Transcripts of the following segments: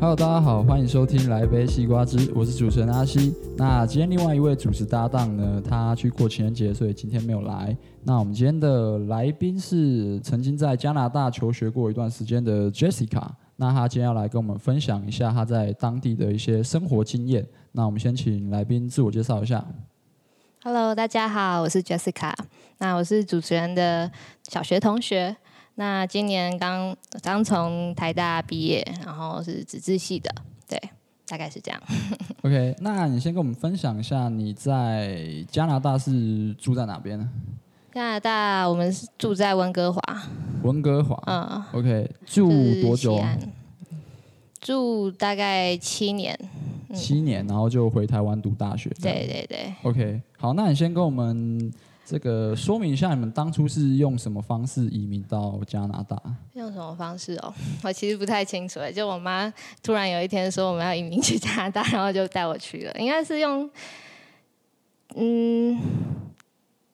Hello，大家好，欢迎收听来杯西瓜汁，我是主持人阿西。那今天另外一位主持搭档呢，他去过情人节，所以今天没有来。那我们今天的来宾是曾经在加拿大求学过一段时间的 Jessica。那他今天要来跟我们分享一下他在当地的一些生活经验。那我们先请来宾自我介绍一下。Hello，大家好，我是 Jessica。那我是主持人的小学同学。那今年刚刚从台大毕业，然后是纸质系的，对，大概是这样。OK，那你先跟我们分享一下你在加拿大是住在哪边呢？加拿大我们是住在温哥华。温哥华，嗯，OK，住多久？住大概七年。嗯、七年，然后就回台湾读大学。对对对。OK，好，那你先跟我们。这个说明一下，你们当初是用什么方式移民到加拿大？用什么方式哦？我其实不太清楚。就我妈突然有一天说我们要移民去加拿大，然后就带我去了。应该是用，嗯，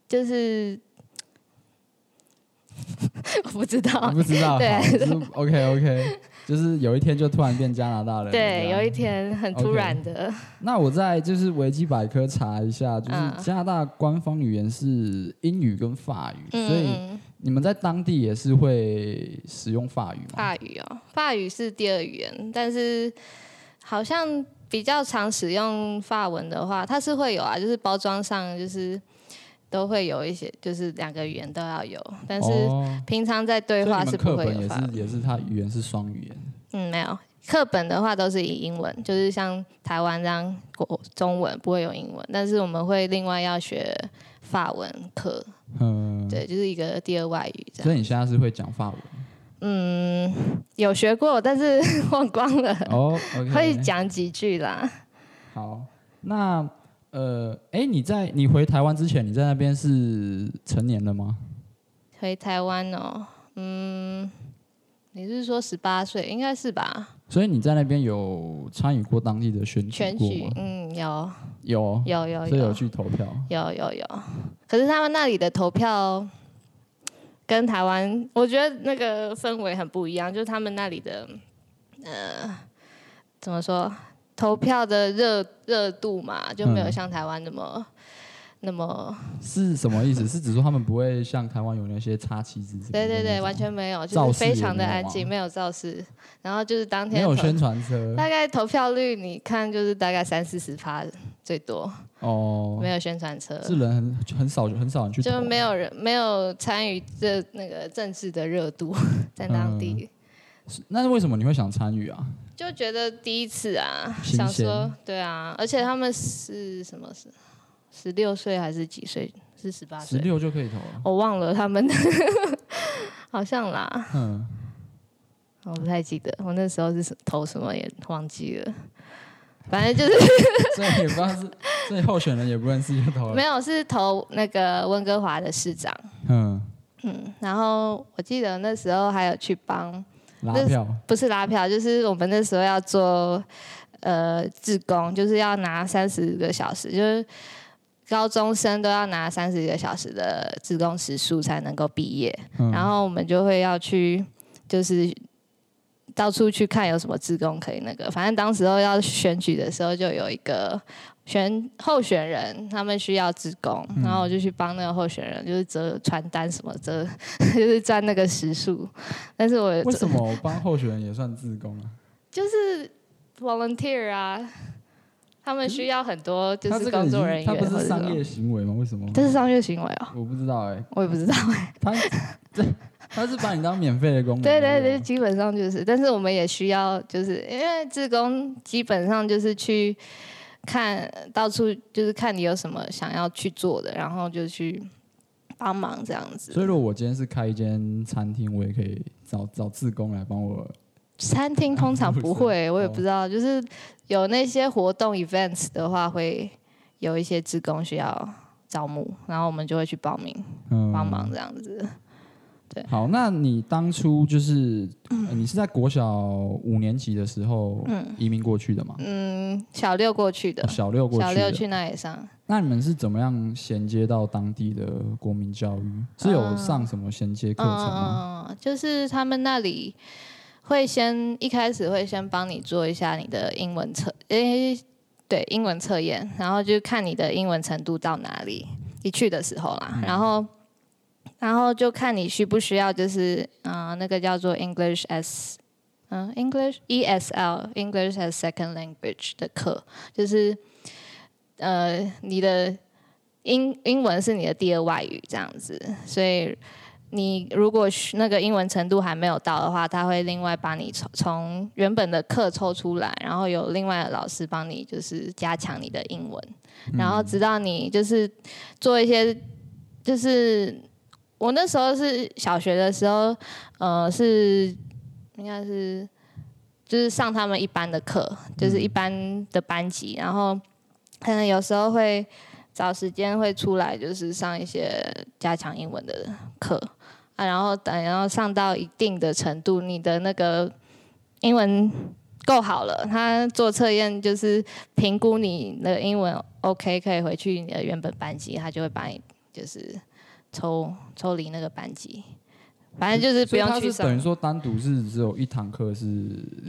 就是 我不知道，不知道。对，OK OK。就是有一天就突然变加拿大人。对，有一天很突然的。Okay. 那我在就是维基百科查一下，就是加拿大官方语言是英语跟法语，嗯、所以你们在当地也是会使用法语吗？法语哦，法语是第二语言，但是好像比较常使用法文的话，它是会有啊，就是包装上就是。都会有一些，就是两个语言都要有，但是平常在对话是不会有。课本也是，也是它语言是双语言。嗯，没有，课本的话都是以英文，就是像台湾这样国中文不会有英文，但是我们会另外要学法文课。嗯，对，就是一个第二外语这样。所以你现在是会讲法文？嗯，有学过，但是 忘光了。哦，okay，会讲几句啦。好，那。呃，哎，你在你回台湾之前，你在那边是成年了吗？回台湾哦，嗯，你是说十八岁，应该是吧？所以你在那边有参与过当地的选举吗？选举，嗯，有，有，有，有，所以有去投票，有，有，有。可是他们那里的投票跟台湾，我觉得那个氛围很不一样，就是他们那里的，呃，怎么说？投票的热热度嘛，就没有像台湾那么、嗯、那么。是什么意思？是指说他们不会像台湾有那些插旗子？对对对，完全没有，就是非常的安静，没有造势。然后就是当天没有宣传车，大概投票率你看就是大概三四十趴最多。哦，没有宣传车，是人很很少很少人去，就没有人没有参与这那个政治的热度在当地。嗯、那为什么你会想参与啊？就觉得第一次啊，想说对啊，而且他们是什么是十六岁还是几岁？是十八岁？十六就可以投了？我忘了他们的，好像啦。嗯，我不太记得，我那时候是投什么也忘记了。反正就是，所以也不知道是，所以候选人也不认识就投了。没有，是投那个温哥华的市长。嗯嗯，然后我记得那时候还有去帮。拉票不是拉票，就是我们那时候要做呃志工，就是要拿三十个小时，就是高中生都要拿三十个小时的志工时数才能够毕业。嗯。然后我们就会要去，就是到处去看有什么职工可以那个。反正当时候要选举的时候，就有一个。选候选人，他们需要职工，嗯，然后我就去帮那个候选人，就是折传单什么折，就是赚那个时数。但是我为什么我帮候选人也算志工啊？就是 volunteer 啊，他们需要很多就是工作人员。他不是商业行为吗？为什么？这是商业行为啊，我不知道哎，欸，我也不知道哎，欸。他 他是把你当免费的工人。对对对，基本上就是，但是我们也需要，就是因为志工基本上就是去。看到处就是看你有什么想要去做的，然后就去帮忙这样子。所以如果我今天是开一间餐厅，我也可以找 找志工来帮我。餐厅通常不会，我也不知道。就是有那些活动 events 的话，会有一些志工需要招募，然后我们就会去报名帮忙这样子。对，好，那你当初就是、呃、你是在国小五年级的时候移民过去的吗？嗯，小六过去的，哦、小六过去，小六去那里上。那你们是怎么样衔接到当地的国民教育？是有上什么衔接课程吗？嗯，就是他们那里会先一开始会先帮你做一下你的英文测，诶，对，英文测验，然后就看你的英文程度到哪里。一去的时候啦，嗯、然后，然后就看你需不需要，就是嗯、呃，那个叫做 English as，嗯，English ESL English as Second Language 的课，就是呃，你的英英文是你的第二外语这样子，所以。你如果那个英文程度还没有到的话，他会另外把你从从原本的课抽出来，然后有另外的老师帮你就是加强你的英文，然后直到你就是做一些，就是我那时候是小学的时候，呃，是应该是就是上他们一般的课，就是一般的班级，然后可能有时候会找时间会出来，就是上一些加强英文的课。啊，然后等，然后上到一定的程度，你的那个英文够好了，他做测验就是评估你的英文 OK，可以回去你的原本班级，他就会把你就是抽抽离那个班级。反正就是不用去上。等于说单独是只有一堂课是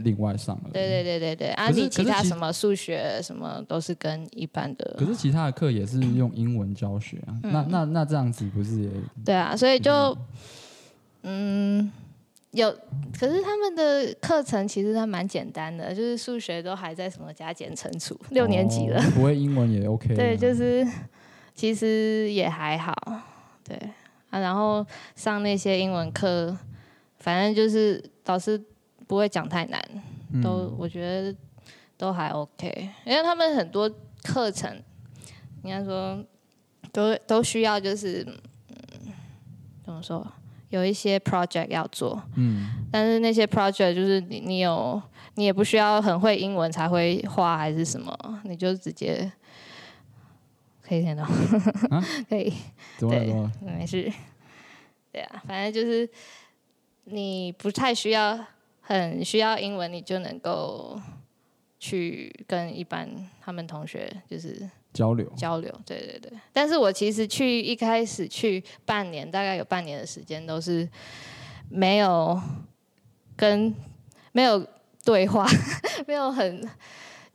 另外上的。对对对对对，啊，你其他什么数学什么都是跟一般的。可是其他的课也是用英文教学啊，嗯、那那那这样子不是也？对啊，所以就嗯有，可是他们的课程其实还蛮简单的，就是数学都还在什么加减乘除，六年级了，哦、不会英文也 OK。对，就是其实也还好，对。啊，然后上那些英文课，反正就是老师不会讲太难，都我觉得都还 OK，因为他们很多课程，应该说都都需要就是嗯，怎么说，有一些 project 要做，嗯，但是那些 project 就是你你有你也不需要很会英文才会画还是什么，你就直接。可以听到，啊、可以，对，没事，对啊，反正就是你不太需要，很需要英文，你就能够去跟一般他们同学就是交流。交流，对对对。但是我其实去一开始去半年，大概有半年的时间都是没有跟没有对话，没有很。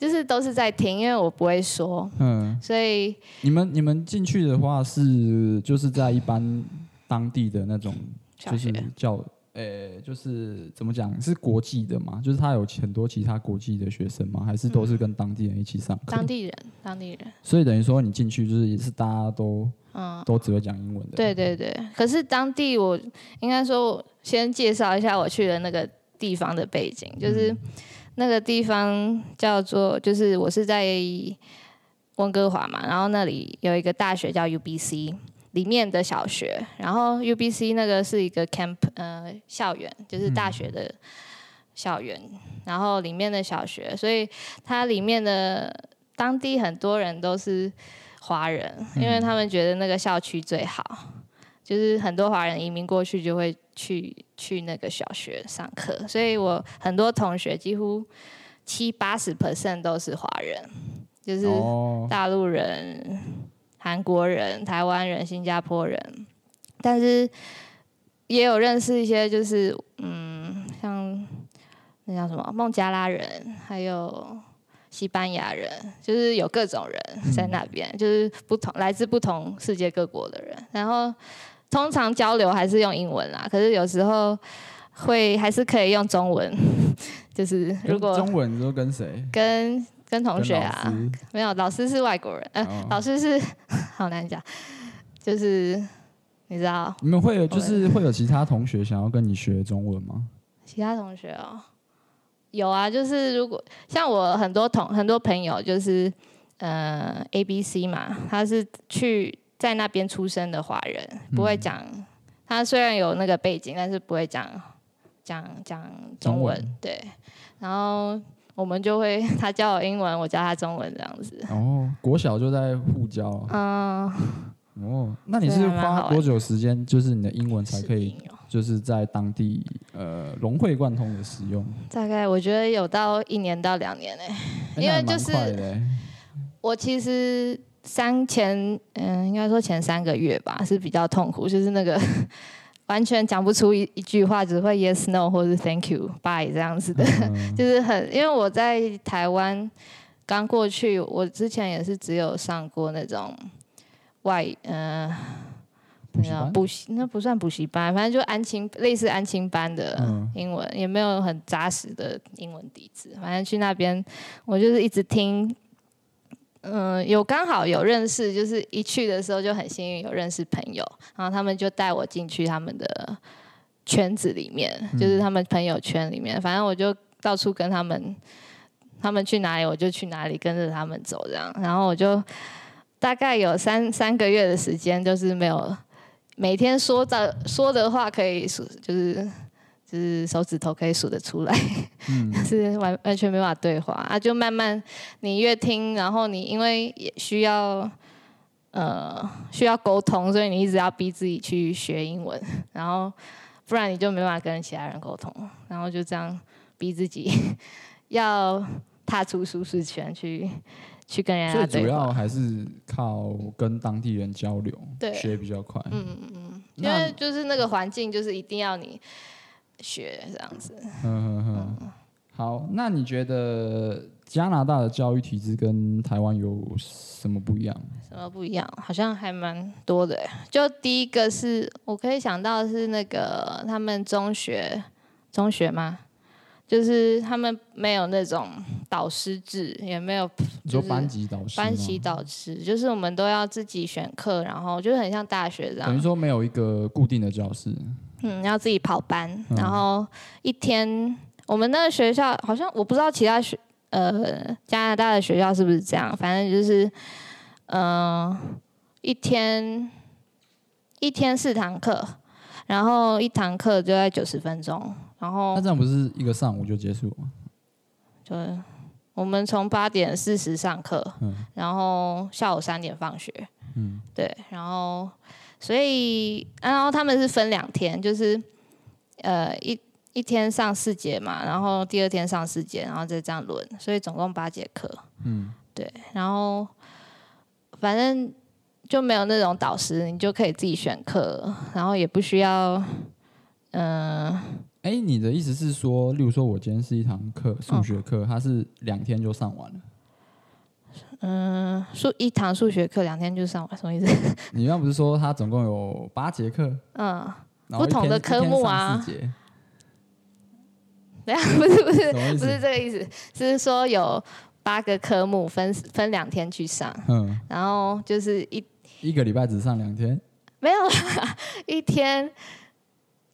就是都是在听，因为我不会说，嗯，所以你们你们进去的话是就是在一般当地的那种，就是叫，呃、欸，就是怎么讲是国际的嘛？就是他有很多其他国际的学生吗？还是都是跟当地人一起上课？当地人，当地人。所以等于说你进去就是也是大家都，嗯，都只会讲英文的。对对对。可是当地我应该说，先介绍一下我去的那个地方的背景，就是。嗯那个地方叫做，就是我是在温哥华嘛，然后那里有一个大学叫 UBC，里面的小学，然后 UBC 那个是一个 camp 呃校园，就是大学的校园，嗯、然后里面的小学，所以它里面的当地很多人都是华人，因为他们觉得那个校区最好，就是很多华人移民过去就会。去去那个小学上课，所以我很多同学几乎七八十 percent 都是华人，就是大陆人、韩国人、台湾人、新加坡人，但是也有认识一些，就是嗯，像那叫什么孟加拉人，还有西班牙人，就是有各种人在那边，嗯、就是不同来自不同世界各国的人，然后。通常交流还是用英文啦，可是有时候会还是可以用中文。就是如果中文都跟谁？跟跟同学啊，没有老师是外国人，呃，哦、老师是 好难讲，就是你知道？你们会有就是会有其他同学想要跟你学中文吗？其他同学哦，有啊，就是如果像我很多同很多朋友，就是呃 A B C 嘛，他是去。在那边出生的华人不会讲，嗯、他虽然有那个背景，但是不会讲讲讲中文。文对，然后我们就会 他教我英文，我教他中文这样子。哦，国小就在互教。嗯。哦，那你是花多久时间，就是你的英文才可以，就是在当地呃融会贯通的使用？大概我觉得有到一年到两年呢，因为就是我其实。三前嗯，应该说前三个月吧是比较痛苦，就是那个 完全讲不出一一句话，只会 yes no 或是 thank you bye 这样子的，嗯、就是很因为我在台湾刚过去，我之前也是只有上过那种外嗯。呃补习那不算补习班，反正就安亲类似安亲班的英文，嗯、也没有很扎实的英文底子。反正去那边，我就是一直听，嗯、呃，有刚好有认识，就是一去的时候就很幸运有认识朋友，然后他们就带我进去他们的圈子里面，就是他们朋友圈里面。反正我就到处跟他们，他们去哪里我就去哪里，跟着他们走这样。然后我就大概有三三个月的时间，就是没有。每天说的说的话可以数，就是就是手指头可以数得出来，嗯、是完完全没法对话啊。就慢慢你越听，然后你因为也需要呃需要沟通，所以你一直要逼自己去学英文，然后不然你就没办法跟其他人沟通，然后就这样逼自己 要踏出舒适圈去。去跟人家，最主要还是靠跟当地人交流，对，学比较快。嗯嗯嗯，因为就是那个环境，就是一定要你学这样子。嗯嗯嗯。好，那你觉得加拿大的教育体制跟台湾有什么不一样？什么不一样？好像还蛮多的。就第一个是我可以想到的是那个他们中学，中学吗？就是他们没有那种导师制，也没有你说班级导师，班级导师就是我们都要自己选课，然后就是很像大学这样。等于说没有一个固定的教室。嗯，要自己跑班，然后一天、嗯、我们那个学校好像我不知道其他学呃加拿大的学校是不是这样，反正就是嗯、呃、一天一天四堂课，然后一堂课就在九十分钟。然后那这样不是一个上午就结束吗？就我们从八点四十上课，嗯、然后下午三点放学。嗯，对，然后所以然后他们是分两天，就是呃一一天上四节嘛，然后第二天上四节，然后再这样轮，所以总共八节课。嗯，对，然后反正就没有那种导师，你就可以自己选课，然后也不需要嗯。呃哎，你的意思是说，例如说，我今天是一堂课，数学课，哦、它是两天就上完了。嗯，数一堂数学课两天就上完，什么意思？你刚不是说他总共有八节课？嗯，不同的科目啊。对啊，不是不是不是这个意思，是说有八个科目分分两天去上。嗯，然后就是一一个礼拜只上两天？没有啦，一天。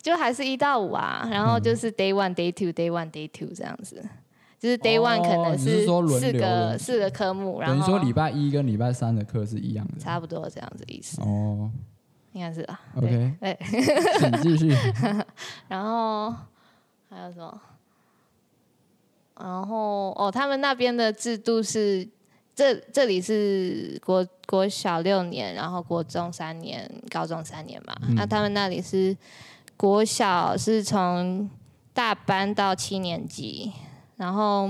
就还是一到五啊，然后就是 day one、day two、day one、day two 这样子，就是 day one 可能是四个四个科目，然后等于说礼拜一跟礼拜三的课是一样的，差不多这样子意思。哦，应该是啊。OK，哎，请继续。然后还有什么？然后哦，他们那边的制度是，这这里是国国小六年，然后国中三年，高中三年嘛。那他们那里是。国小是从大班到七年级，然后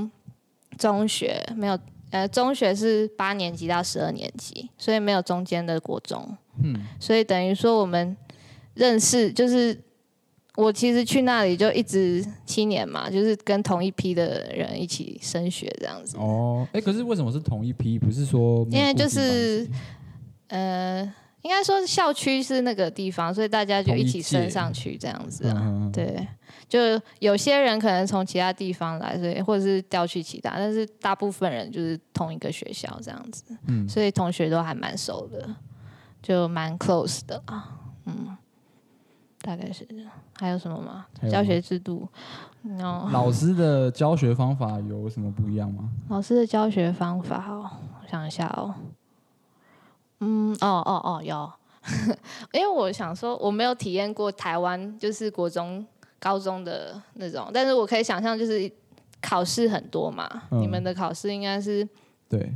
中学没有，呃，中学是八年级到十二年级，所以没有中间的国中。嗯，所以等于说我们认识，就是我其实去那里就一直七年嘛，就是跟同一批的人一起升学这样子。哦，哎，可是为什么是同一批？不是说因为就是呃。应该说校区是那个地方，所以大家就一起升上去这样子啊。对，就有些人可能从其他地方来，所以或者是调去其他，但是大部分人就是同一个学校这样子。嗯，所以同学都还蛮熟的，就蛮 close 的啊。嗯，大概是还有什么吗？教学制度，老师的教学方法有什么不一样吗？老师的教学方法哦，我想一下哦。嗯，哦哦哦，有，因为我想说，我没有体验过台湾就是国中、高中的那种，但是我可以想象，就是考试很多嘛，嗯、你们的考试应该是对。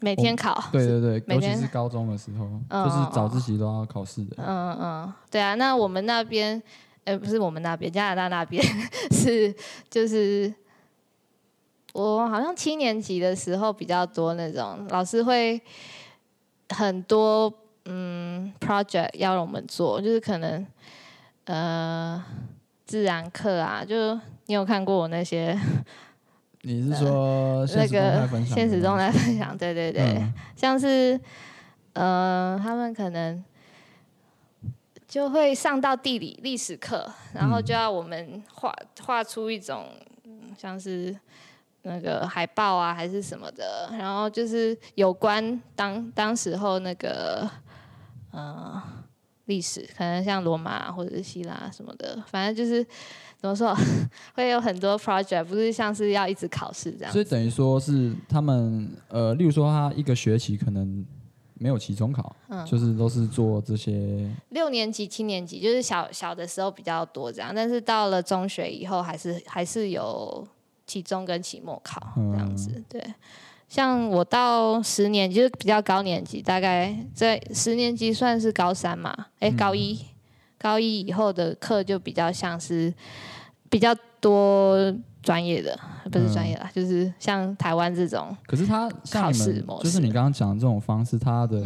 每天考，对对对，每天。尤其是高中的时候，嗯、就是早自习都要考试的。嗯嗯，对啊，那我们那边，呃，不是我们那边，加拿大那边 是就是我好像七年级的时候比较多那种老师会。很多嗯，project 要我们做，就是可能呃自然课啊，就你有看过我那些？你是说那个现实中来分享？对对对，嗯、像是呃，他们可能就会上到地理历史课，然后就要我们画画出一种像是那个海报啊，还是什么的，然后就是有关当当时候那个呃历史，可能像罗马或者是希腊什么的，反正就是。怎么说？会有很多 project，不是像是要一直考试这样。所以等于说是他们呃，例如说他一个学期可能没有期中考，嗯，就是都是做这些。六年级、七年级就是小小的时候比较多这样，但是到了中学以后，还是还是有期中跟期末考这样子。嗯、对，像我到十年级就是比较高年级，大概在十年级算是高三嘛，哎、欸，高一，嗯、高一以后的课就比较像是。比较多专业的，不是专业啦，嗯、就是像台湾这种。可是他像你们，就是你刚刚讲的这种方式，他的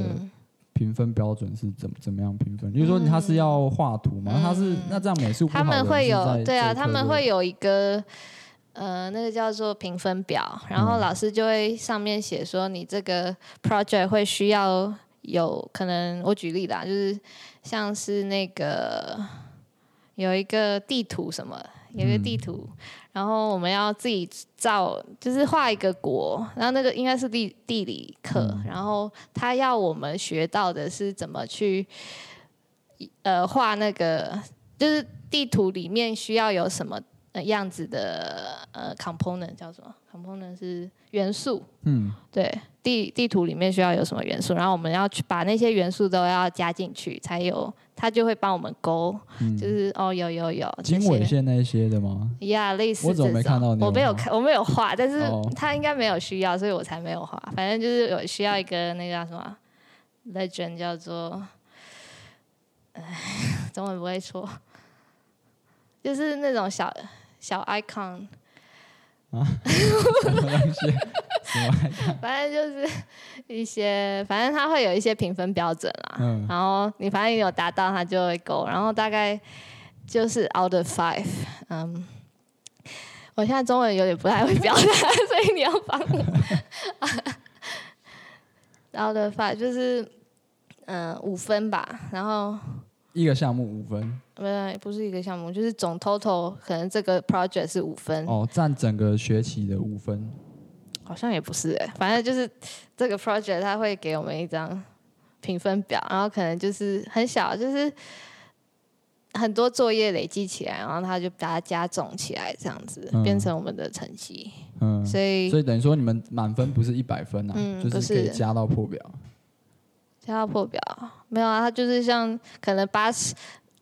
评分标准是怎么怎么样评分？比如说他是要画图吗？他是那这样美术他们会有对啊，他们会有一个呃那个叫做评分表，然后老师就会上面写说你这个 project 会需要有可能，我举例啦，就是像是那个有一个地图什么。有一个地图，嗯、然后我们要自己造，就是画一个国，然后那个应该是地地理课，嗯、然后他要我们学到的是怎么去，呃，画那个，就是地图里面需要有什么样子的呃 component 叫什么 component 是元素，嗯，对，地地图里面需要有什么元素，然后我们要去把那些元素都要加进去才有。它就会帮我们勾，嗯、就是哦，有有有经纬线那些的吗？呀，yeah, 类似。我怎么没看到你？我没有看，我没有画，但是他应该没有需要，所以我才没有画。反正就是有需要一个那个叫什么 legend，叫做，哎，中文不会说，就是那种小小 icon。反正就是一些，反正它会有一些评分标准啦。嗯。然后你反正有达到，它就会勾。然后大概就是 out of five。嗯。我现在中文有点不太会表达，所以你要帮我。out of five 就是嗯五分吧。然后一个项目五分。不是，不是一个项目，就是总 total 可能这个 project 是五分。哦，占整个学期的五分。好像也不是哎，反正就是这个 project，他会给我们一张评分表，然后可能就是很小，就是很多作业累积起来，然后他就把它加总起来，这样子、嗯、变成我们的成绩。嗯，所以所以等于说你们满分不是一百分啊，嗯、就是可以加到破表。加到破表没有啊？他就是像可能八十。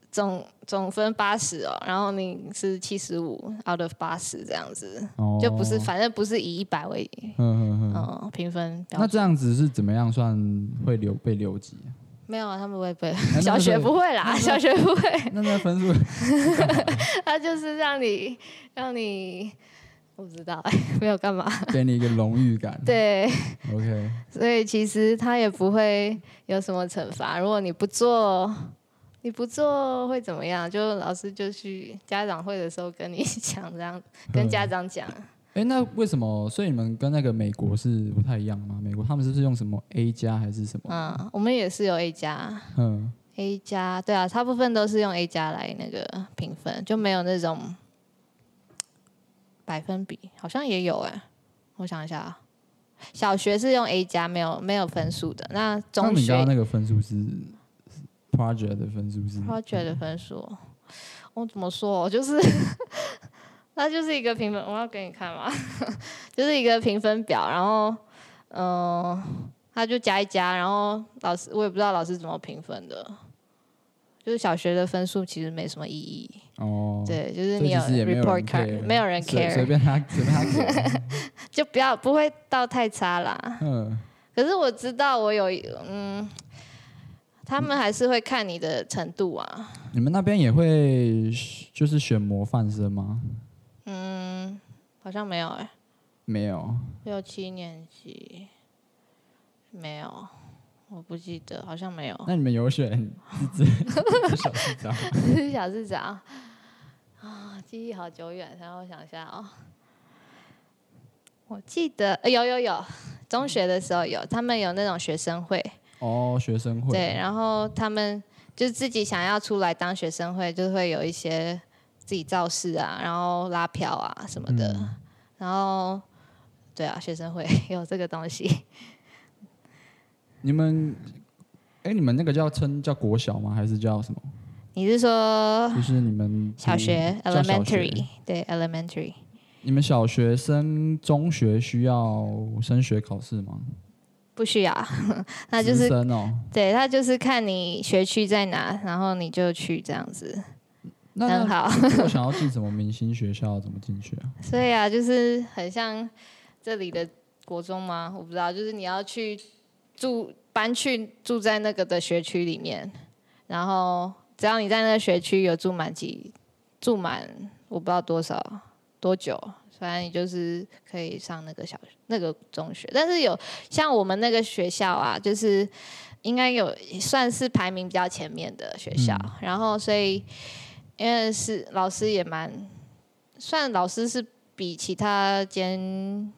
总总分八十哦，然后你是七十五 out of 八十这样子，哦、就不是，反正不是以一百为嗯嗯嗯评分。那这样子是怎么样算会留被留级？没有啊，他们不会背，小学不会啦，小学不会。那那分数？他就是让你让你，我不知道哎，没有干嘛，给你一个荣誉感。对，OK。所以其实他也不会有什么惩罚，如果你不做。你不做会怎么样？就老师就去家长会的时候跟你讲，这样跟家长讲。哎，那为什么？所以你们跟那个美国是不太一样吗？美国他们是不是用什么 A 加还是什么？嗯，我们也是有 A 加。嗯，A 加，对啊，大部分都是用 A 加来那个评分，就没有那种百分比，好像也有哎。我想一下啊，小学是用 A 加，没有没有分数的。那中学，那个分数是？project 的分数是 project 的分数，我怎么说？就是 那就是一个评分，我要给你看嘛，就是一个评分表，然后嗯，他、呃、就加一加，然后老师我也不知道老师怎么评分的，就是小学的分数其实没什么意义哦。对，就是你有 report card，没有人 care，随便他随便他给，就不要不会到太差啦。嗯，可是我知道我有嗯。他们还是会看你的程度啊。你们那边也会就是选模范生吗？嗯，好像没有哎、欸。没有。六七年级没有，我不记得，好像没有。那你们有选自治 小市长？自治小市长啊、哦，记忆好久远，然后我想一下哦。我记得、呃、有有有，中学的时候有，他们有那种学生会。哦，学生会。对，然后他们就自己想要出来当学生会，就会有一些自己造势啊，然后拉票啊什么的。嗯、然后，对啊，学生会 有这个东西。你们，哎，你们那个叫称叫国小吗？还是叫什么？你是说？就是你们小学，elementary，对，elementary。你们小学升中学需要升学考试吗？不需要，那就是升哦。对，他就是看你学区在哪，然后你就去这样子。那很好。我想要 进什么明星学校，怎么进去啊？所以啊，就是很像这里的国中吗？我不知道，就是你要去住搬去住在那个的学区里面，然后只要你在那个学区有住满几住满，我不知道多少。多久？反正你就是可以上那个小学、那个中学，但是有像我们那个学校啊，就是应该有算是排名比较前面的学校。嗯、然后，所以因为是老师也蛮算老师是比其他间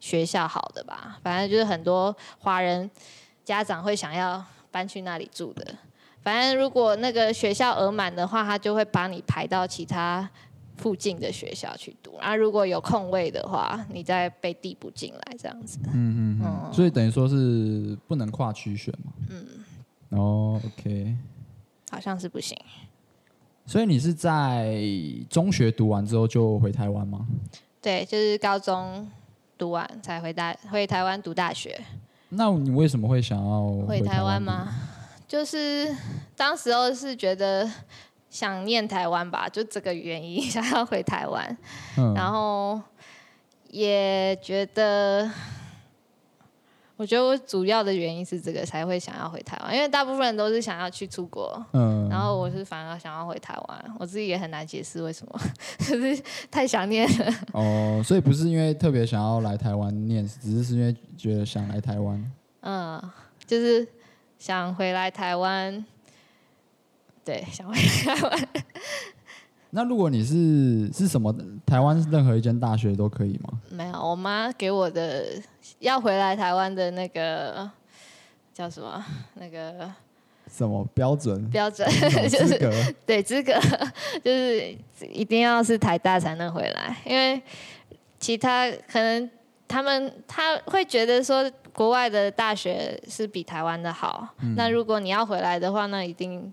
学校好的吧。反正就是很多华人家长会想要搬去那里住的。反正如果那个学校额满的话，他就会把你排到其他。附近的学校去读，然后如果有空位的话，你再被递补进来这样子。嗯嗯嗯。嗯，所以等于说是不能跨区选嘛？嗯。哦，OK。好像是不行。所以你是在中学读完之后就回台湾吗？对，就是高中读完才回大回台湾读大学。那你为什么会想要回台湾吗？就是当时候是觉得。想念台湾吧，就这个原因 想要回台湾，嗯、然后也觉得，我觉得我主要的原因是这个才会想要回台湾，因为大部分人都是想要去出国，嗯、然后我是反而想要回台湾，我自己也很难解释为什么，就是太想念了。哦，所以不是因为特别想要来台湾念，只是是因为觉得想来台湾。嗯，就是想回来台湾。对，想回来台湾。那如果你是是什么台湾任何一间大学都可以吗？没有，我妈给我的要回来台湾的那个叫什么？那个什么标准？标准就是对资格，就是一定要是台大才能回来，因为其他可能他们他会觉得说国外的大学是比台湾的好。嗯、那如果你要回来的话，那一定。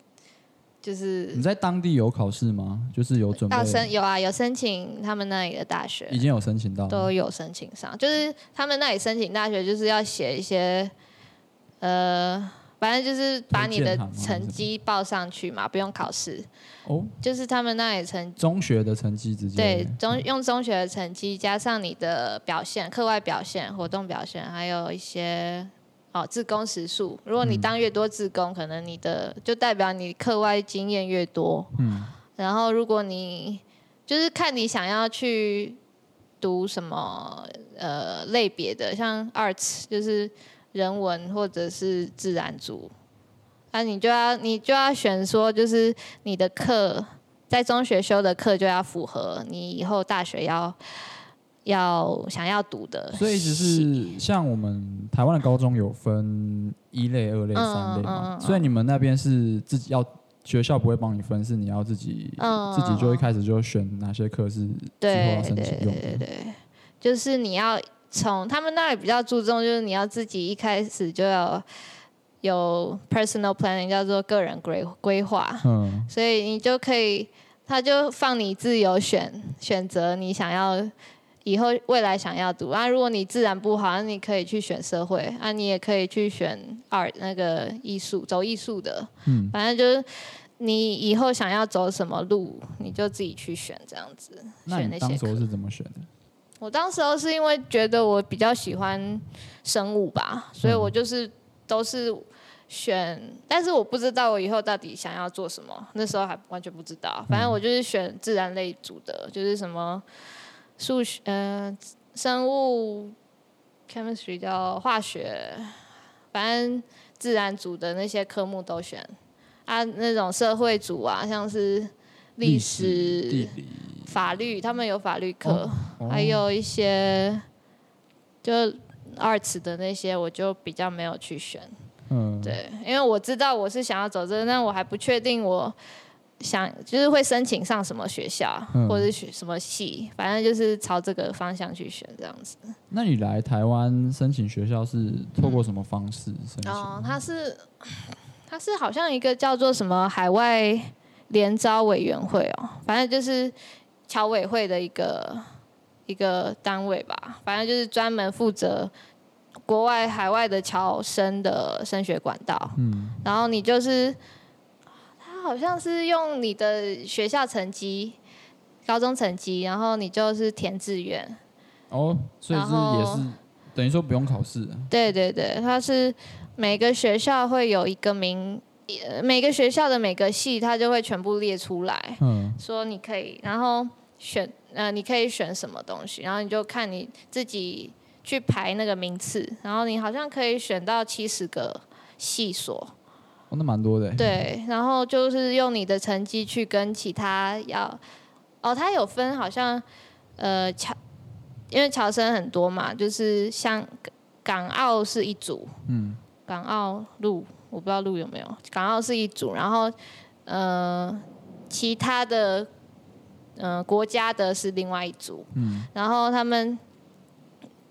就是你在当地有考试吗？就是有准备？要申有啊，有申请他们那里的大学，已经有申请到，都有申请上。就是他们那里申请大学，就是要写一些，呃，反正就是把你的成绩报上去嘛，不用考试。哦，就是他们那里成中学的成绩直接对中用中学的成绩加上你的表现、课外表现、活动表现，还有一些。哦，自工时数，如果你当越多自工，嗯、可能你的就代表你课外经验越多。嗯，然后如果你就是看你想要去读什么呃类别的，像 arts 就是人文或者是自然组，那、啊、你就要你就要选说，就是你的课在中学修的课就要符合你以后大学要。要想要读的，所以只是像我们台湾的高中有分一类、二类、三类嘛，嗯嗯嗯、所以你们那边是自己要学校不会帮你分，是你要自己、嗯、自己就一开始就选哪些课是之后要申请用的。对对对，就是你要从他们那里比较注重，就是你要自己一开始就要有 personal planning，叫做个人规规划。嗯，所以你就可以，他就放你自由选选择你想要。以后未来想要读啊，如果你自然不好，那你可以去选社会啊，你也可以去选 art 那个艺术，走艺术的。嗯，反正就是你以后想要走什么路，你就自己去选这样子。那你当时候是怎么选的？我当时候是因为觉得我比较喜欢生物吧，所以我就是都是选，但是我不知道我以后到底想要做什么，那时候还完全不知道。反正我就是选自然类组的，就是什么。数学，嗯、呃，生物，chemistry 叫化学，反正自然组的那些科目都选。啊，那种社会组啊，像是历史、历史地理、法律，他们有法律课，哦哦、还有一些就 arts 的那些，我就比较没有去选。嗯，对，因为我知道我是想要走这个，但我还不确定我想就是会申请上什么学校，嗯、或者是学什么系，反正就是朝这个方向去选这样子。那你来台湾申请学校是透过什么方式申请？哦，他是他是好像一个叫做什么海外联招委员会哦，反正就是侨委会的一个一个单位吧，反正就是专门负责。国外海外的侨生的升学管道，嗯，然后你就是，他好像是用你的学校成绩、高中成绩，然后你就是填志愿。哦，所以是也是等于说不用考试。对对对，它是每个学校会有一个名，每个学校的每个系，它就会全部列出来，嗯，说你可以，然后选，呃，你可以选什么东西，然后你就看你自己。去排那个名次，然后你好像可以选到七十个系所，哦，那蛮多的。对，然后就是用你的成绩去跟其他要，哦，他有分好像，呃，侨，因为侨生很多嘛，就是像港澳是一组，嗯，港澳路我不知道路有没有，港澳是一组，然后呃，其他的呃国家的是另外一组，嗯，然后他们。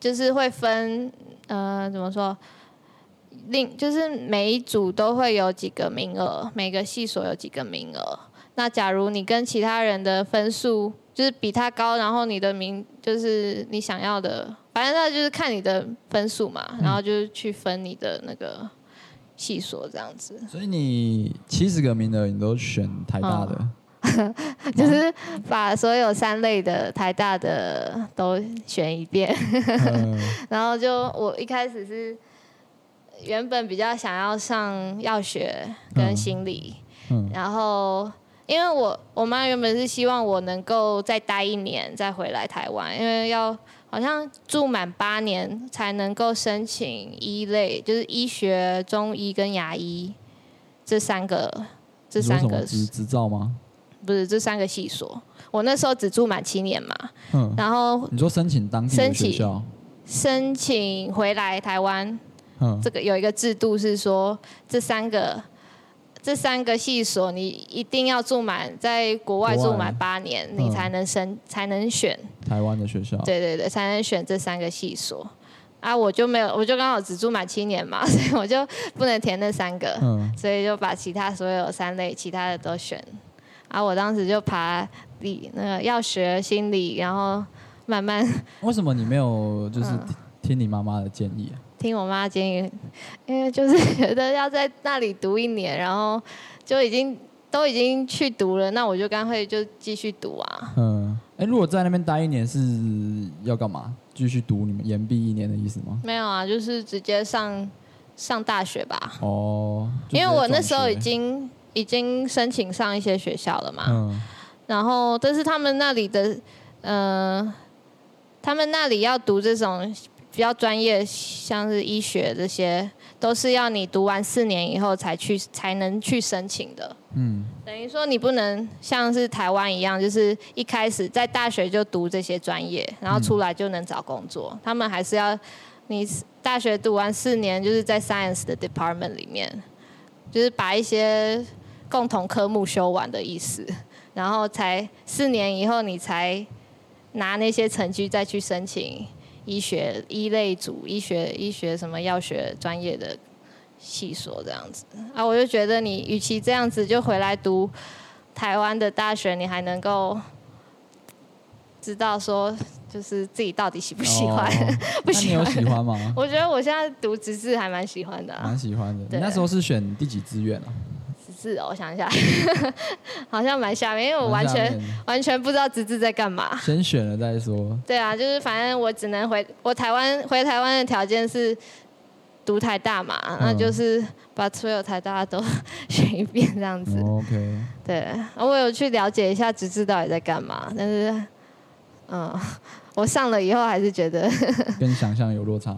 就是会分，呃，怎么说？另就是每一组都会有几个名额，每个系所有几个名额。那假如你跟其他人的分数就是比他高，然后你的名就是你想要的，反正那就是看你的分数嘛，然后就是去分你的那个系所这样子。所以你七十个名额你都选台大的？嗯 就是把所有三类的台大的都选一遍，然后就我一开始是原本比较想要上药学跟心理，然后因为我我妈原本是希望我能够再待一年再回来台湾，因为要好像住满八年才能够申请一类，就是医学、中医跟牙医这三个这三个执执照吗？不是这三个系所，我那时候只住满七年嘛，嗯，然后你说申请当地的学校，申请回来台湾，嗯，这个有一个制度是说，这三个这三个系所你一定要住满，在国外住满八年，你才能申才能选台湾的学校，对对对，才能选这三个系所，啊，我就没有，我就刚好只住满七年嘛，所以我就不能填那三个，嗯，所以就把其他所有三类其他的都选。啊！我当时就爬理那个要学、心理，然后慢慢。为什么你没有就是听你妈妈的建议啊？听我妈建议，因为就是觉得要在那里读一年，然后就已经都已经去读了，那我就干脆就继续读啊。嗯，哎，如果在那边待一年是要干嘛？继续读你们延毕一年的意思吗？没有啊，就是直接上上大学吧。哦，因为我那时候已经。已经申请上一些学校了嘛，嗯、然后但是他们那里的，呃，他们那里要读这种比较专业，像是医学这些，都是要你读完四年以后才去才能去申请的。嗯，等于说你不能像是台湾一样，就是一开始在大学就读这些专业，然后出来就能找工作。嗯、他们还是要你大学读完四年，就是在 science 的 department 里面，就是把一些。共同科目修完的意思，然后才四年以后，你才拿那些成绩再去申请医学一类组、医学医学什么药学专业的系所这样子啊，我就觉得你与其这样子就回来读台湾的大学，你还能够知道说就是自己到底喜不喜欢？哦、不喜欢？你有喜欢吗？我觉得我现在读直资还蛮喜欢的、啊，蛮喜欢的。对你那时候是选第几志愿啊？是哦，我想一下，好像蛮下面，因为我完全完全不知道直资在干嘛。先选了再说。对啊，就是反正我只能回我台湾，回台湾的条件是读台大嘛，嗯、那就是把所有台大都 选一遍这样子。哦、OK。对，我有去了解一下直资到底在干嘛，但是嗯，我上了以后还是觉得 跟想象有落差。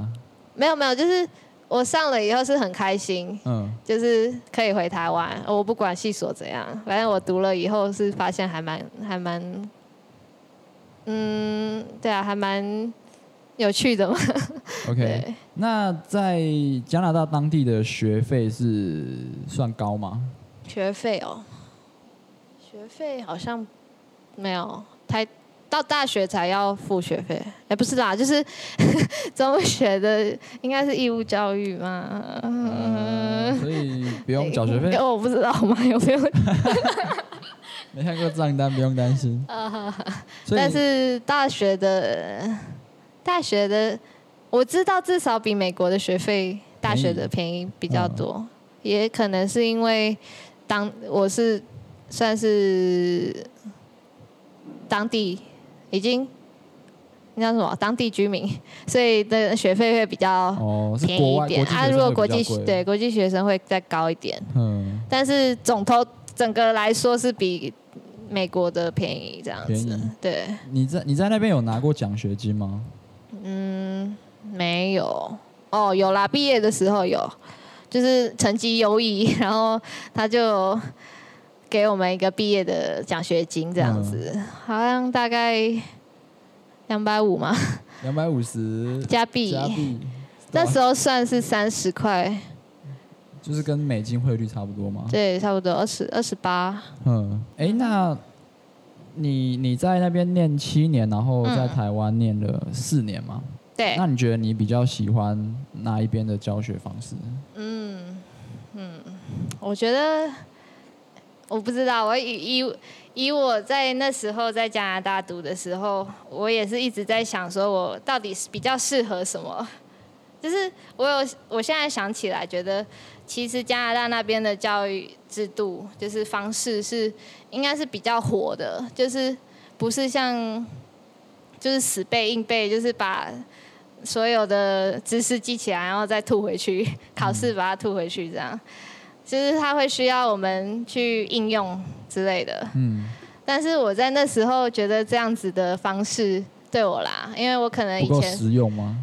没有没有，就是我上了以后是很开心，嗯，就是可以回台湾，我不管系所怎样，反正我读了以后是发现还蛮还蛮，嗯，对啊，还蛮有趣的嘛。OK，那在加拿大当地的学费是算高吗？学费哦，学费好像没有太。到大学才要付学费，哎，不是啦，就是 中学的应该是义务教育嘛，嗯，所以不用缴学费。我不知道吗？有没有？没看过账单，不用担心。但是大学的大学的，我知道至少比美国的学费大学的便宜比较多，嗯、也可能是因为当我是算是当地。已经，那叫什么？当地居民，所以的学费会比较便宜一点。啊，如果国际对国际学生会再高一点。嗯。但是总头整个来说是比美国的便宜这样子。便宜。对。你在你在那边有拿过奖学金吗？嗯，没有。哦，有啦，毕业的时候有，就是成绩优异，然后他就。给我们一个毕业的奖学金，这样子，嗯、好像大概两百五嘛，两百五十加币，加币，那时候算是三十块，就是跟美金汇率差不多吗？对，差不多二十二十八。嗯，哎，那你你在那边念七年，然后在台湾念了四年嘛？嗯、对。那你觉得你比较喜欢哪一边的教学方式？嗯嗯，我觉得。我不知道，我以以以我在那时候在加拿大读的时候，我也是一直在想，说我到底是比较适合什么？就是我有，我现在想起来，觉得其实加拿大那边的教育制度，就是方式是应该是比较活的，就是不是像就是死背硬背，就是把所有的知识记起来，然后再吐回去，考试把它吐回去这样。就是它会需要我们去应用之类的，嗯，但是我在那时候觉得这样子的方式对我啦，因为我可能以前不够实用吗？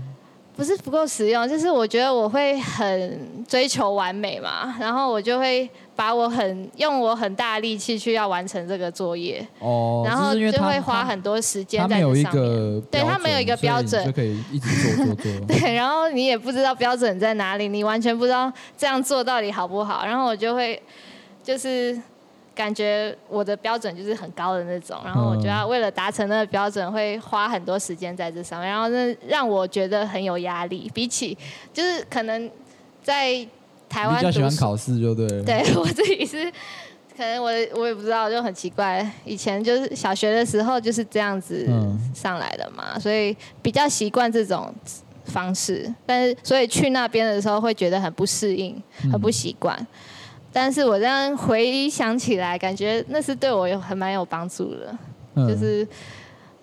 不是不够实用，就是我觉得我会很追求完美嘛，然后我就会把我很用我很大力气去要完成这个作业，哦，然后就会花很多时间在这上面。对，他没有一个标准，就可以一直做做做。对，然后你也不知道标准在哪里，你完全不知道这样做到底好不好，然后我就会就是。感觉我的标准就是很高的那种，然后我就要为了达成那个标准，会花很多时间在这上面，然后那让我觉得很有压力。比起就是可能在台湾，比较喜欢考试就对了。对我自己是，可能我我也不知道，就很奇怪。以前就是小学的时候就是这样子上来的嘛，所以比较习惯这种方式。但是所以去那边的时候会觉得很不适应，很不习惯。但是我这样回想起来，感觉那是对我有很蛮有帮助的，嗯、就是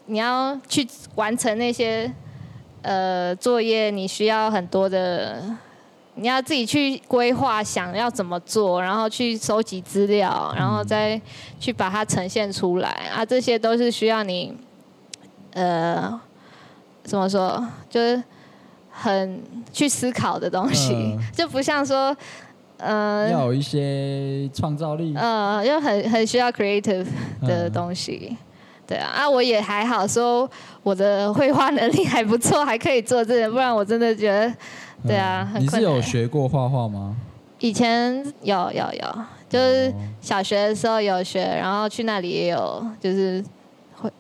你要去完成那些呃作业，你需要很多的，你要自己去规划，想要怎么做，然后去收集资料，然后再去把它呈现出来啊，这些都是需要你呃怎么说，就是很去思考的东西，嗯、就不像说。呃，要有一些创造力。呃，又很很需要 creative 的东西，嗯、对啊，啊，我也还好，说我的绘画能力还不错，还可以做这个，不然我真的觉得，对啊，嗯、你是有学过画画吗？以前有有有，就是小学的时候有学，然后去那里也有，就是会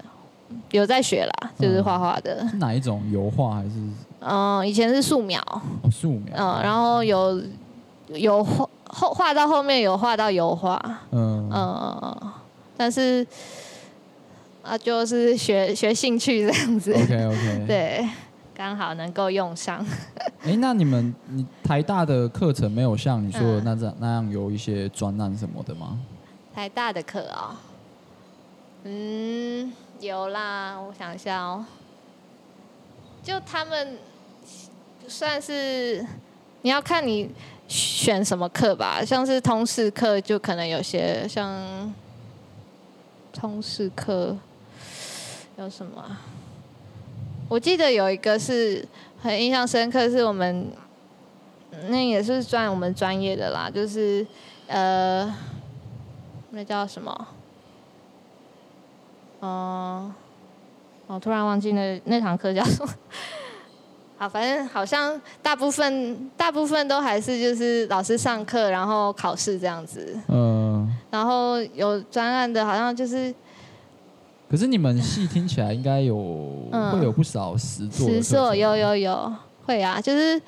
有在学啦，就是画画的。是哪一种油画还是？嗯，以前是素描。哦，素描。嗯，然后有。有画后画到后面有画到油画，嗯嗯，但是啊，就是学学兴趣这样子，OK OK，对，刚好能够用上。哎，那你们你台大的课程没有像你说的那样那样有一些专栏什么的吗？台大的课啊，嗯，有啦，我想一下哦，就他们算是你要看你。选什么课吧，像是通识课就可能有些像通识课有什么？我记得有一个是很印象深刻，是我们那也是专我们专业的啦，就是呃，那叫什么？嗯、呃，我突然忘记那那堂课叫什么。好，反正好像大部分大部分都还是就是老师上课，然后考试这样子。嗯。然后有专案的，好像就是。可是你们戏听起来应该有、嗯、会有不少实作。实作有有有会啊，就是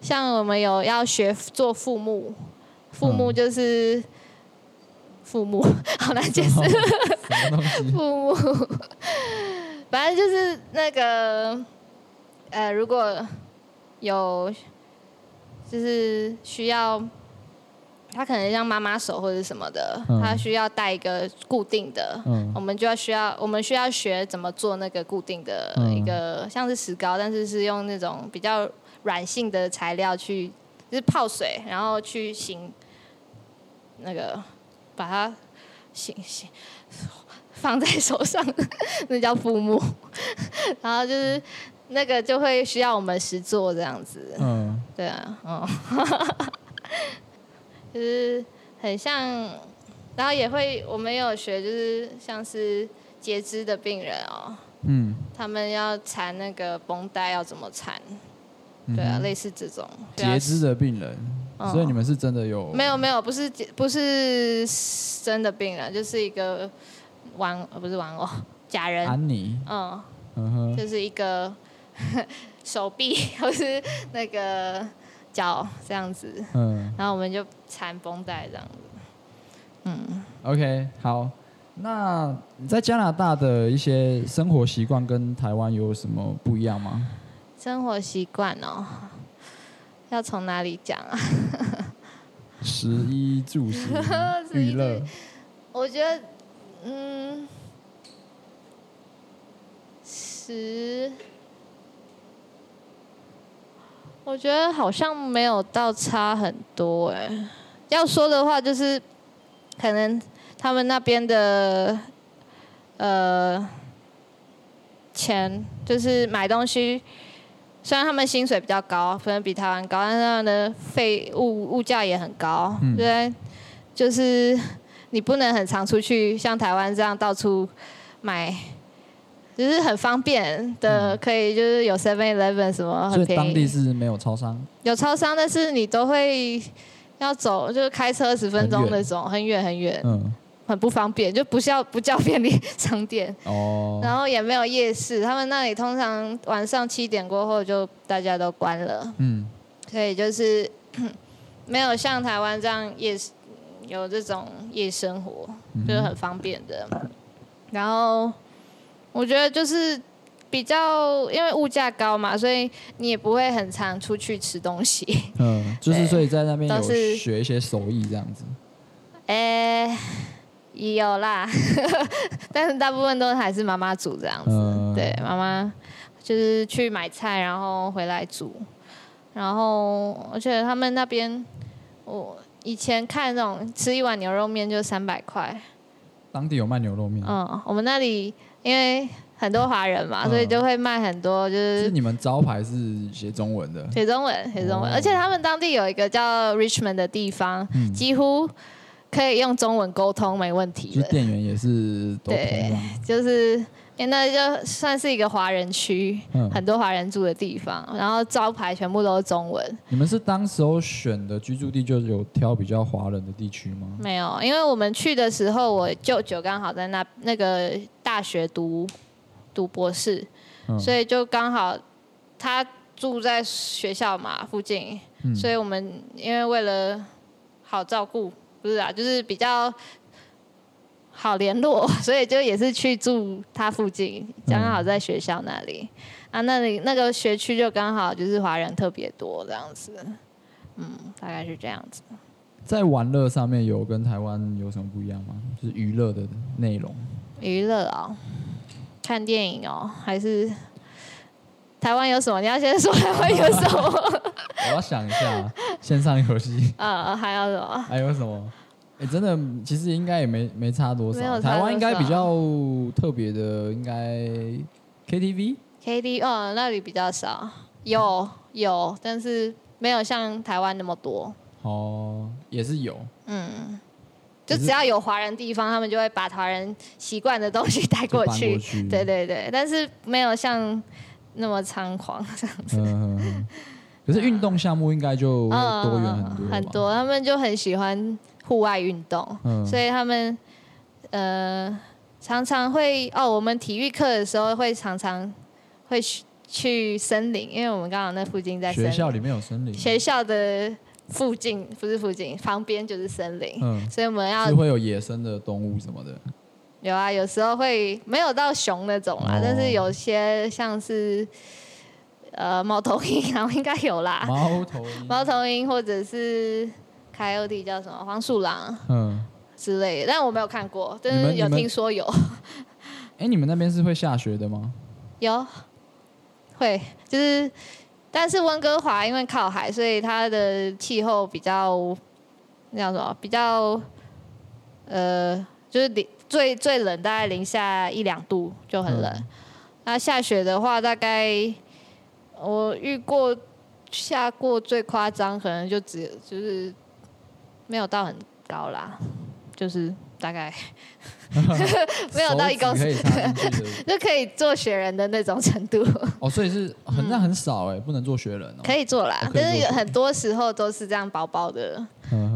像我们有要学做父母，父母就是父母，好难解释。什么东西？副牧，反正就是那个。呃，如果有就是需要，他可能像妈妈手或者什么的，嗯、他需要带一个固定的，嗯、我们就要需要，我们需要学怎么做那个固定的一个，嗯、像是石膏，但是是用那种比较软性的材料去，就是泡水，然后去醒那个把它形形放在手上，那叫副牧，然后就是。那个就会需要我们实做这样子，嗯，对啊，嗯，就是很像，然后也会我们有学，就是像是截肢的病人哦，嗯，他们要缠那个绷带要怎么缠，对啊，嗯、类似这种截肢的病人，嗯、所以你们是真的有？没有没有，不是不是真的病人，就是一个玩呃不是玩偶 假人，安妮，嗯，嗯哼。就是一个。手臂 或是那个脚这样子，嗯，然后我们就缠绷带这样子，嗯，OK，好，那你在加拿大的一些生活习惯跟台湾有什么不一样吗？生活习惯哦，要从哪里讲啊？食衣住行 娱乐，我觉得，嗯，食。我觉得好像没有到差很多哎，要说的话就是，可能他们那边的，呃，钱就是买东西，虽然他们薪水比较高，可能比台湾高，但是他们的费物物价也很高，对、嗯，就是你不能很常出去，像台湾这样到处买。就是很方便的，可以就是有 Seven Eleven 什么很便宜。所以当地是没有超商？有超商，但是你都会要走，就是开车十分钟那种，很远很远，嗯，很不方便，就不叫不叫便利商店。哦。然后也没有夜市，他们那里通常晚上七点过后就大家都关了。嗯。所以就是 没有像台湾这样夜有这种夜生活，就是很方便的。嗯、然后。我觉得就是比较，因为物价高嘛，所以你也不会很常出去吃东西。嗯，就是所以在那边有学一些手艺这样子。诶，有啦，但是大部分都还是妈妈煮这样子。嗯、对，妈妈就是去买菜，然后回来煮。然后而且他们那边，我以前看那种吃一碗牛肉面就三百块。当地有卖牛肉面？嗯，我们那里。因为很多华人嘛，所以就会卖很多，就是。是你们招牌是写中文的。写中文，写中文，而且他们当地有一个叫 Richmond 的地方，几乎可以用中文沟通，没问题。就店员也是都通。对，就是。那就算是一个华人区，嗯、很多华人住的地方，然后招牌全部都是中文。你们是当时候选的居住地，就有挑比较华人的地区吗？没有，因为我们去的时候，我舅舅刚好在那那个大学读读博士，嗯、所以就刚好他住在学校嘛附近，嗯、所以我们因为为了好照顾，不是啊，就是比较。好联络，所以就也是去住他附近，刚好在学校那里。嗯、啊，那里那个学区就刚好就是华人特别多这样子。嗯，大概是这样子。在玩乐上面有跟台湾有什么不一样吗？就是娱乐的内容。娱乐啊，看电影哦，还是台湾有什么？你要先说台湾有什么？我要想一下，线上游戏。啊，还有什么？还有什么？哎，真的，其实应该也没没差多少。台湾应该比较特别的，应该 KTV。KTV 哦，那里比较少，有有，但是没有像台湾那么多。哦，也是有。嗯，就只要有华人地方，他们就会把华人习惯的东西 带过去。对对对，但是没有像那么猖狂这样子。嗯、可是运动项目应该就 多元很多、嗯。很多，他们就很喜欢户外运动，嗯、所以他们呃常常会哦，我们体育课的时候会常常会去森林，因为我们刚好那附近在。学校里面有森林。学校的。附近不是附近，旁边就是森林，嗯，所以我们要是会有野生的动物什么的。有啊，有时候会没有到熊那种啦，哦、但是有些像是呃猫头鹰，然后应该有啦。猫头鹰。猫头鹰或者是 Coyote 叫什么黄鼠狼，嗯之类的，但我没有看过，但是有听说有。哎、欸，你们那边是会下雪的吗？有，会就是。但是温哥华因为靠海，所以它的气候比较那叫什么？比较呃，就是零最最冷大概零下一两度就很冷。那、嗯、下雪的话，大概我遇过下过最夸张，可能就只就是没有到很高啦，就是大概。没有到一公尺，就可以做雪人的那种程度。哦，所以是很那很少哎，不能做雪人哦。可以做啦，但是很多时候都是这样薄薄的。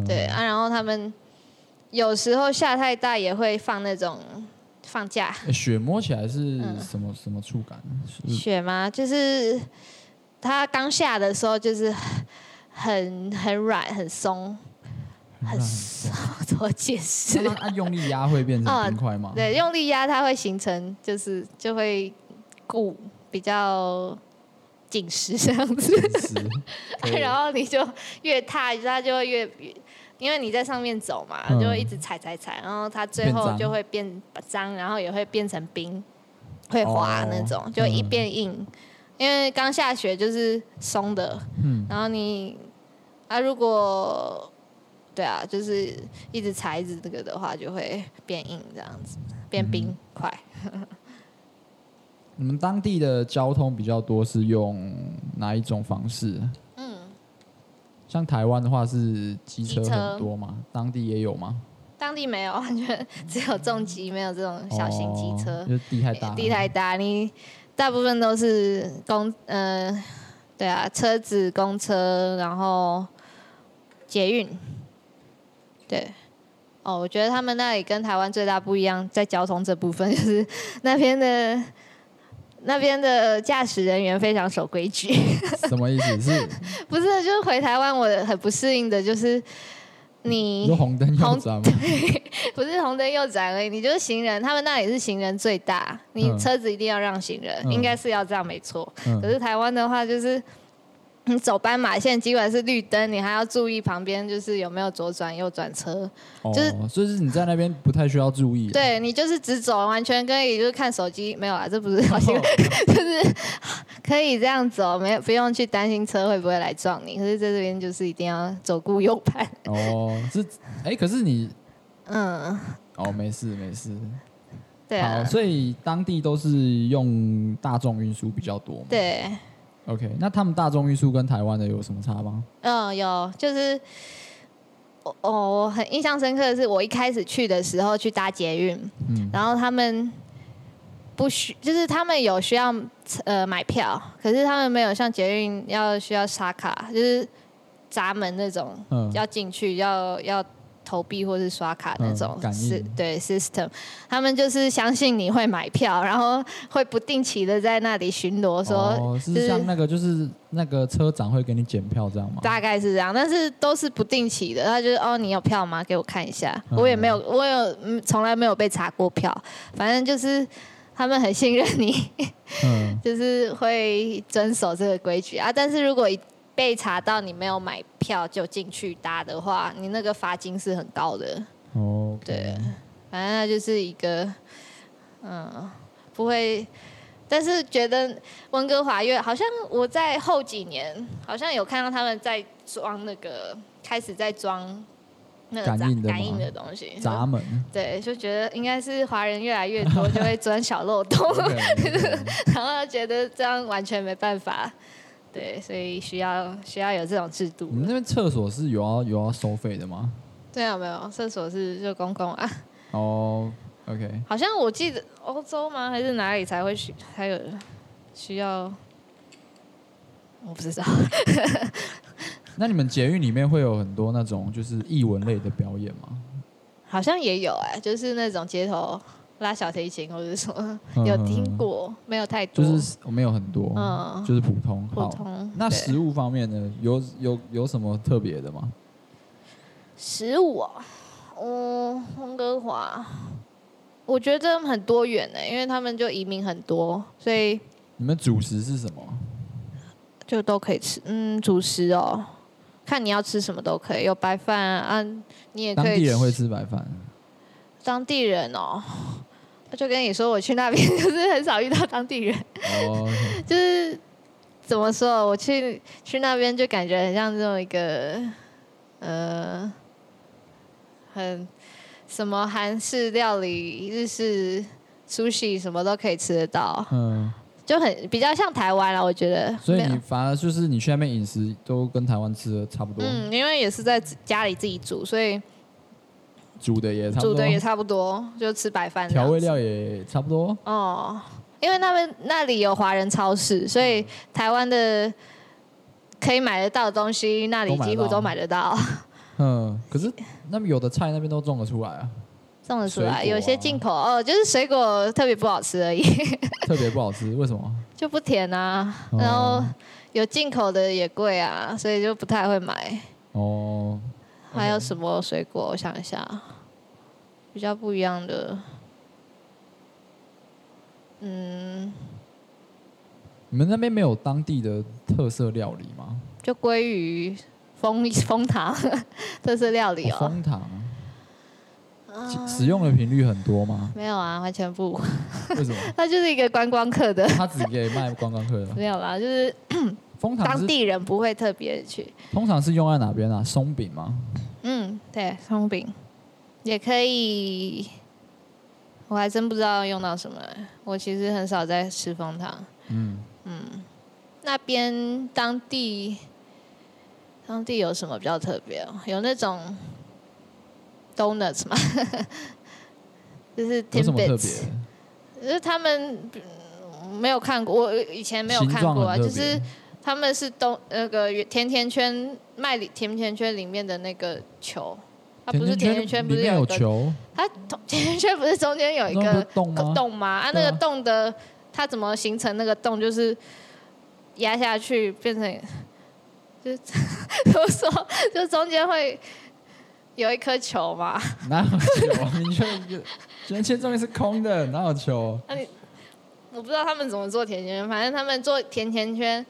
对啊，然后他们有时候下太大也会放那种放假。雪摸起来是什么什么触感？雪吗？就是它刚下的时候就是很很软很松。很怎么解释？它用力压会变成冰块吗？对，用力压它会形成，就是就会固比较紧实这样子。然后你就越踏，它就会越，因为你在上面走嘛，就会一直踩踩踩，然后它最后就会变脏，然后也会变成冰，会滑那种，就一变硬。因为刚下雪就是松的，嗯然后你啊如果。对啊，就是一直踩一直这个的话，就会变硬这样子，变冰块。嗯、你们当地的交通比较多是用哪一种方式？嗯，像台湾的话是机车很多吗？车当地也有吗？当地没有，我觉得只有重机，没有这种小型机车。哦、就地太大，地太大，你大部分都是公，嗯、呃，对啊，车子、公车，然后捷运。对，哦，我觉得他们那里跟台湾最大不一样，在交通这部分，就是那边的那边的驾驶人员非常守规矩。什么意思？是？不是，就是回台湾，我很不适应的，就是你红灯右转吗？对，不是红灯右转而已，你就是行人，他们那里是行人最大，你车子一定要让行人，嗯、应该是要这样没错。嗯、可是台湾的话，就是。你 走斑马线，尽管是绿灯，你还要注意旁边就是有没有左转、右转车，哦、就是就是你在那边不太需要注意。对，你就是直走，完全可以就是看手机，没有啊，这不是好习惯，哦、就是可以这样走，没有不用去担心车会不会来撞你。可是在这边就是一定要左顾右盼。哦，是哎、欸，可是你嗯，哦，没事没事。对啊，所以当地都是用大众运输比较多。对。OK，那他们大众运输跟台湾的有什么差吗？嗯，有，就是我我很印象深刻的是，我一开始去的时候去搭捷运，嗯，然后他们不需，就是他们有需要呃买票，可是他们没有像捷运要需要刷卡，就是闸门那种，嗯，要进去要要。投币或是刷卡那种是、嗯、对 system，他们就是相信你会买票，然后会不定期的在那里巡逻，说、哦、是像那个就是那个车长会给你检票这样吗？大概是这样，但是都是不定期的。他就是哦，你有票吗？给我看一下。嗯、我也没有，我有从来没有被查过票。反正就是他们很信任你，嗯、就是会遵守这个规矩啊。但是如果一被查到你没有买票就进去搭的话，你那个罚金是很高的。哦，Okay. 对，反正那就是一个，嗯，不会。但是觉得温哥华越好像我在后几年好像有看到他们在装那个，开始在装那个感应的感应的东西闸门。对，就觉得应该是华人越来越多，就会钻小漏洞. 然后觉得这样完全没办法。对，所以需要需要有这种制度。你们那边厕所是有要有要收费的吗？对啊，没有，厕所是就公共啊。哦、oh,，OK。好像我记得欧洲吗？还是哪里才会需还有需要？我不知道。那你们捷运里面会有很多那种就是艺文类的表演吗？好像也有哎、欸，就是那种街头拉小提琴或者什么，有听过，嗯、没有太多。就是没有很多，嗯，就是普通。普通。那食物方面呢？有有有什么特别的吗？食物啊，嗯，温哥华，我觉得很多元呢、欸，因为他们就移民很多，所以你们主食是什么？就都可以吃，嗯，主食哦。看你要吃什么都可以，有白饭啊，你也可以。当地人会吃白饭。当地人哦，我就跟你说，我去那边 就是很少遇到当地人。就是怎么说，我去去那边就感觉很像这种一个，呃，很什么韩式料理、日式 sushi 什么都可以吃得到。嗯。就很比较像台湾了，我觉得。所以你反而就是你去那边饮食都跟台湾吃的差不多。嗯，因为也是在家里自己煮，所以煮的也差不多。煮的也差不多，就吃白饭。调味料也差不多。哦，因为那边那里有华人超市，所以台湾的可以买得到的东西，那里几乎都买得到。嗯，可是那边有的菜那边都种得出来啊。种得出来，啊、有些进口哦，就是水果特别不好吃而已。特别不好吃，为什么？就不甜啊，然后有进口的也贵啊，所以就不太会买。哦。还有什么水果？我想一下，比较不一样的。嗯。你们那边没有当地的特色料理吗？就鲑鱼、蜂蜂糖特色料理哦。蜂糖。使用的频率很多吗？没有啊，完全不。为什么？它就是一个观光客的。他只给卖观光客的。没有啦，就是 蜂糖，当地人不会特别去。通常是用在哪边啊？松饼吗？嗯，对，松饼也可以。我还真不知道用到什么。我其实很少在吃蜂糖。嗯嗯，那边当地当地有什么比较特别？有那种。Donuts 吗，就是 Timbits，就是他们没有看过，我以前没有看过啊，就是他们是东那个甜甜圈卖甜甜圈里面的那个球，它不是甜甜圈，不是有球，它甜甜圈不是中间有一个洞吗？啊，那个洞的它怎么形成那个洞？就是压下去变成，就是 怎么说，就中间会。有一颗球吗？哪有球？你甜甜圈中间是空的，哪有球？那你我不知道他们怎么做甜甜圈，反正他们做甜甜圈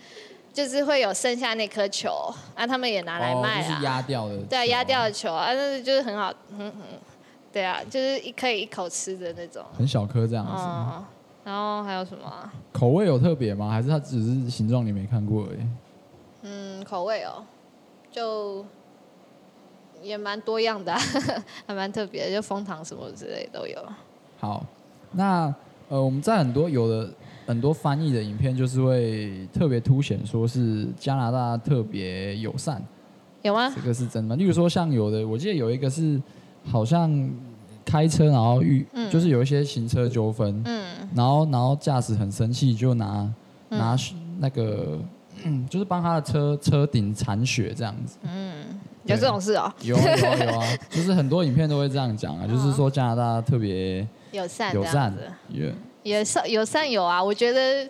就是会有剩下那颗球，那他们也拿来卖啊。就是压掉的。对啊，压掉的球啊，但是就是很好，嗯嗯，对啊，就是一可以一口吃的那种。很小颗这样子。嗯。然后还有什么啊？口味有特别吗？还是它只是形状你没看过而已？嗯，口味哦，就。也蛮多样的，还蛮特别的，就蜂糖什么之类都有。好，那呃，我们在很多有的很多翻译的影片，就是会特别凸显说是加拿大特别友善。有吗？这个是真的吗？例如说，像有的，我记得有一个是好像开车然后遇，嗯、就是有一些行车纠纷，嗯，然后然后驾驶很生气，就拿拿那个，嗯，就是帮他的车车顶铲雪这样子，嗯。有这种事哦？有啊有啊有啊，就是很多影片都会这样讲啊，就是说加拿大特别友善，友善，也也是有善有啊。我觉得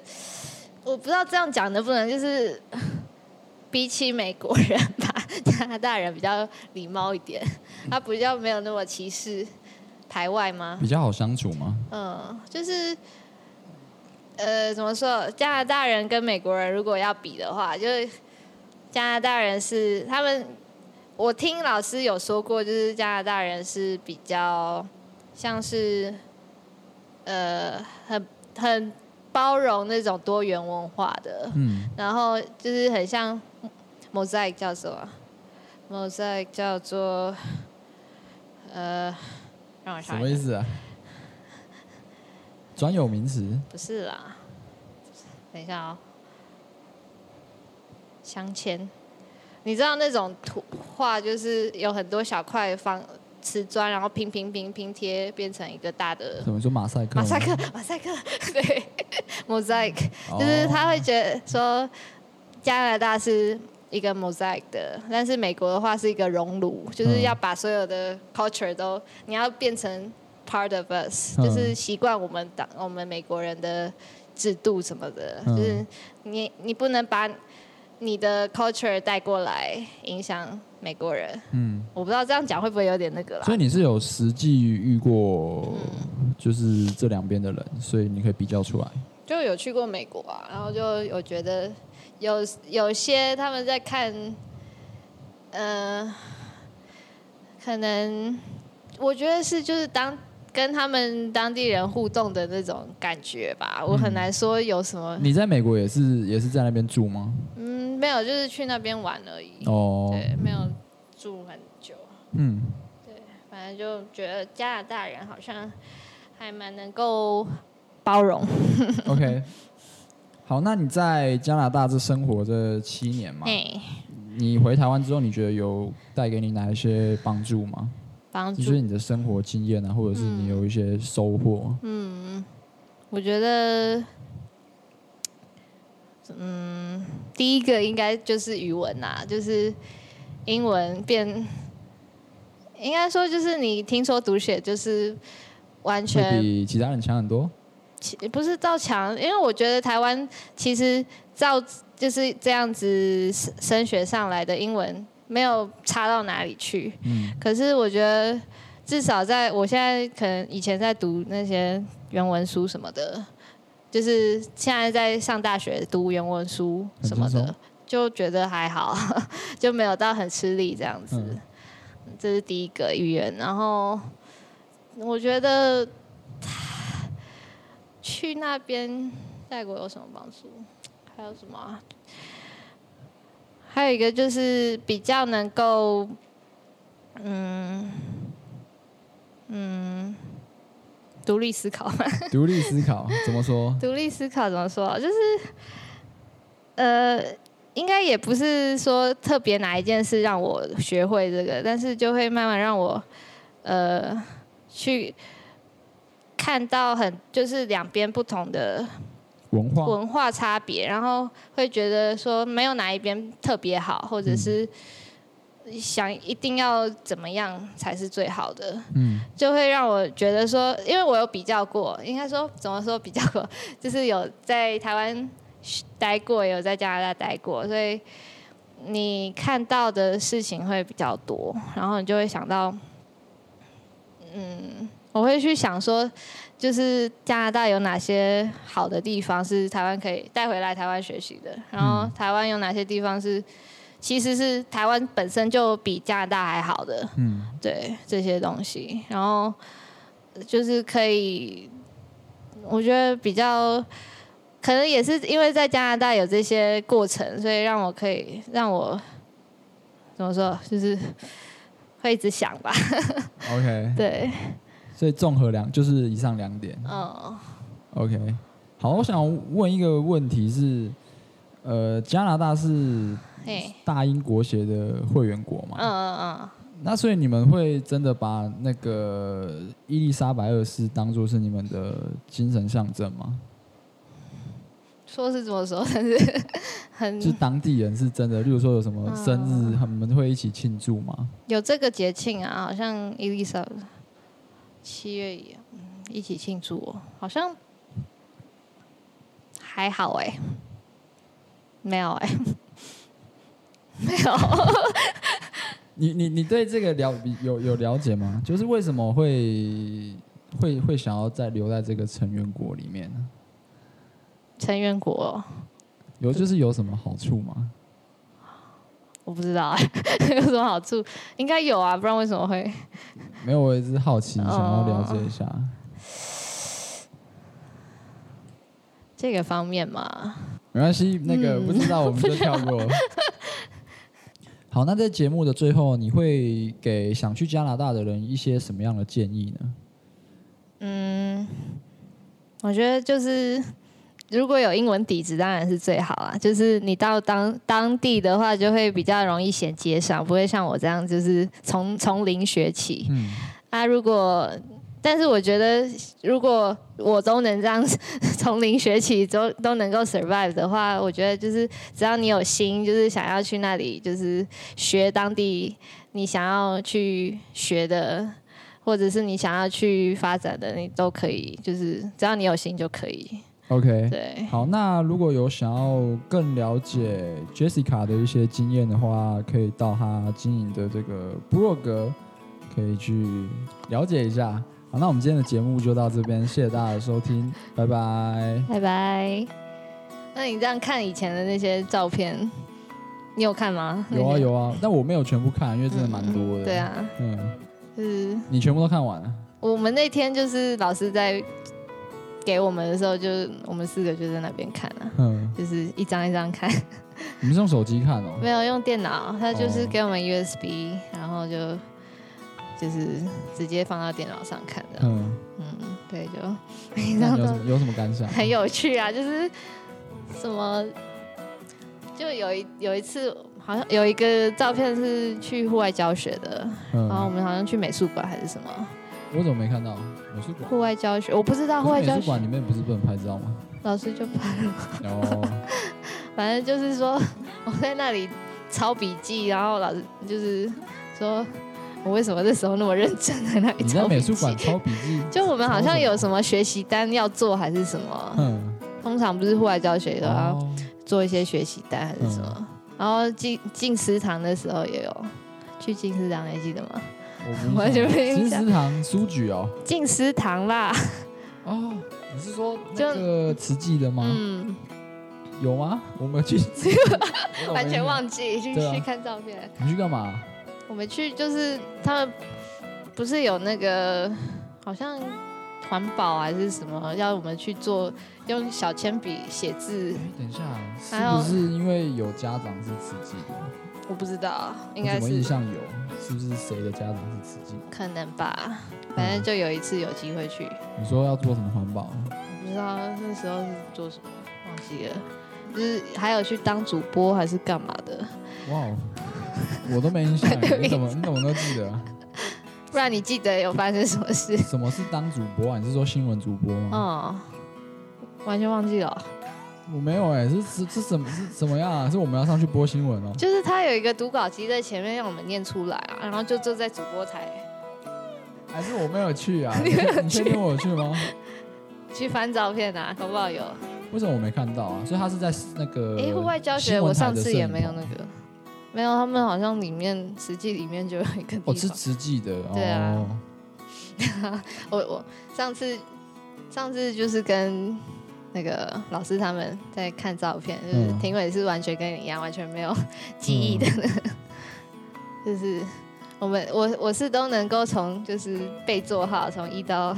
我不知道这样讲能不能，就是 比起美国人吧，加拿大人比较礼貌一点，他比较没有那么歧视排外吗？比较好相处吗？嗯，就是呃，怎么说？加拿大人跟美国人如果要比的话，就是加拿大人是他们。我听老师有说过，就是加拿大人是比较像是呃很很包容那种多元文化的，嗯，然后就是很像 mosaic 叫什么？mosaic 叫做呃，让我想什么意思啊？专有名词？不是啦，等一下哦。镶嵌。你知道那种图画就是有很多小块方瓷砖，然后拼拼拼拼贴，变成一个大的。怎么说马赛克？马赛克，马赛克，对，mosaic，就是他会觉得说加拿大是一个 mosaic 的，但是美国的话是一个熔炉，就是要把所有的 culture 都你要变成 part of us，就是习惯我们党我们美国人的制度什么的，就是你你不能把。你的 culture 带过来影响美国人，嗯，我不知道这样讲会不会有点那个啦。所以你是有实际遇过，就是这两边的人，所以你可以比较出来。就有去过美国啊，然后就有觉得有有些他们在看，嗯、呃，可能我觉得是就是当。跟他们当地人互动的那种感觉吧，我很难说有什么。你在美国也是也是在那边住吗？嗯，没有，就是去那边玩而已。哦，对，没有住很久。嗯，对，反正就觉得加拿大人好像还蛮能够包容。OK，好，那你在加拿大这生活这七年嘛？你回台湾之后，你觉得有带给你哪一些帮助吗？帮助就是你的生活经验啊，或者是你有一些收获。嗯，我觉得，嗯，第一个应该就是语文呐，就是英文变，应该说就是你听说读写就是完全比其他人强很多。其不是照强，因为我觉得台湾其实照就是这样子升学上来的英文。没有差到哪里去，嗯，可是我觉得至少在我现在可能以前在读那些原文书什么的，就是现在在上大学读原文书什么的，就觉得还好，就没有到很吃力这样子。嗯，这是第一个语言，然后我觉得去那边带国有什么帮助？还有什么啊？还有一个就是比较能够，嗯嗯，独立思考。独立思考怎么说？独立思考怎么说？就是，呃，应该也不是说特别哪一件事让我学会这个，但是就会慢慢让我，呃，去看到很就是两边不同的。文化。文化差别，然后会觉得说没有哪一边特别好，或者是想一定要怎么样才是最好的，嗯，就会让我觉得说，因为我有比较过，应该说怎么说比较过，就是有在台湾待过，也有在加拿大待过，所以你看到的事情会比较多，然后你就会想到，嗯，我会去想说。就是加拿大有哪些好的地方是台湾可以带回来台湾学习的，然后台湾有哪些地方是其实是台湾本身就比加拿大还好的，嗯，对这些东西，然后就是可以，我觉得比较可能也是因为在加拿大有这些过程，所以让我可以让我怎么说，就是会一直想吧。OK，对。所以综合两就是以上两点。嗯。OK，好，我想问一个问题是，呃，加拿大是大英国协的会员国嘛？嗯嗯嗯。那所以你们会真的把那个伊丽莎白二世当做是你们的精神象征吗？说是这么说，但是很就当地人是真的，例如说有什么生日，他们会一起庆祝吗？有这个节庆啊，好像伊丽莎。七月一，嗯，一起庆祝哦，好像还好哎，没有哎，没有。你你你对这个了有有了解吗？就是为什么会会会想要再留在这个成员国里面呢？成员国有就是有什么好处吗？我不知道哎，有什么好处？应该有啊，不然为什么会？没有，我也是好奇，想要了解一下。哦，这个方面嘛。没关系，那个不知道我们就跳过。嗯、好，那在节目的最后，你会给想去加拿大的人一些什么样的建议呢？嗯，我觉得就是如果有英文底子，当然是最好啊。就是你到当当地的话，就会比较容易衔接上，不会像我这样，就是从从零学起。嗯。啊，如果，但是我觉得，如果我都能这样从零学起，都都能够 survive 的话，我觉得就是只要你有心，就是想要去那里，就是学当地你想要去学的，或者是你想要去发展的，你都可以，就是只要你有心就可以。OK，对，好，那如果有想要更了解 Jessica 的一些经验的话，可以到她经营的这个部落格，可以去了解一下。好，那我们今天的节目就到这边，谢谢大家的收听，拜拜，拜拜。那你这样看以前的那些照片，你有看吗？有啊有啊，但我没有全部看，因为真的蛮多的。嗯、对啊，嗯，是你全部都看完了？我们那天就是老师在。给我们的时候，就我们四个就在那边看啊，嗯，就是一张一张看。你们是用手机看哦？没有用电脑，他就是给我们 USB，、哦、然后就就是直接放到电脑上看的。嗯嗯，对，就每张都有什么感想？很有趣啊，就是什么，就有一有一次，好像有一个照片是去户外教学的，嗯、然后我们好像去美术馆还是什么。我怎么没看到？美术馆。户外教学，我不知道户外教学。美术馆里面不是不能拍照吗？老师就拍了。哦。反正就是说，我在那里抄笔记，然后老师就是说，我为什么这时候那么认真在那里抄笔记？你在美术馆抄笔记？就我们好像有什么学习单要做，还是什么？嗯。通常不是户外教学的，然后做一些学习单还是什么？然后进进食堂的时候也有去进食堂，还记得吗？我完全没印象。金石堂书局哦，进食堂啦。哦，你是说这个慈济的吗？嗯，有吗？我们去，完全忘记去去看照片。你去干嘛？我们去就是他们不是有那个好像环保还是什么，要我们去做用小铅笔写字。等一下，是不是因为有家长是慈济的？我不知道，应该是。印象有？是不是谁的家长是慈济？可能吧，反正就有一次有机会去。你说要做什么环保？我不知道那时候是做什么，忘记了。就是还有去当主播还是干嘛的？哇，我都没印象。你怎么你怎么都记得？不然你记得有发生什么事？什么是当主播啊？你是说新闻主播吗？嗯，完全忘记了。我没有哎、欸，是是是怎么是怎么样啊？是我们要上去播新闻哦？就是他有一个读稿机在前面让我们念出来啊，然后就坐在主播台。还是我没有去啊？你确定我有去吗？去翻照片啊，好不好有？为什么我没看到啊？所以他是在那个哎，户外教学，我上次也没有那个，没有，他们好像里面实际里面就有一个。我是实际的，对啊。我我上次上次就是跟。那个老师他们在看照片，就是庭伟是完全跟你一样，完全没有记忆的，嗯、就是我们我我是都能够从就是被做好从一到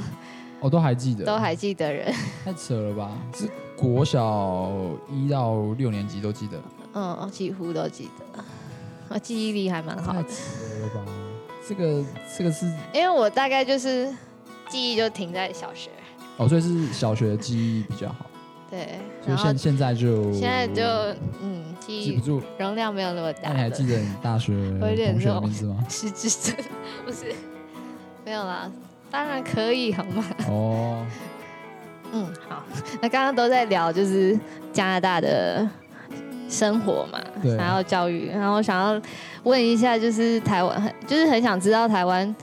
我、哦、都还记得都还记得人，太扯了吧？是国小一到六年级都记得，嗯，几乎都记得，我记忆力还蛮好的。太扯了吧？这个这个是因为我大概就是记忆就停在小学。哦，所以是小学的记忆比较好。对，所以现现在就现在就嗯，记忆记不住，容量没有那么大。那你还记得你大学 同学的名字吗？是是是，不是，没有啦，当然可以，好吗？哦，嗯，好。那刚刚都在聊就是加拿大的生活嘛，对，然后教育，然后想要问一下，就是台湾，就是很想知道台湾。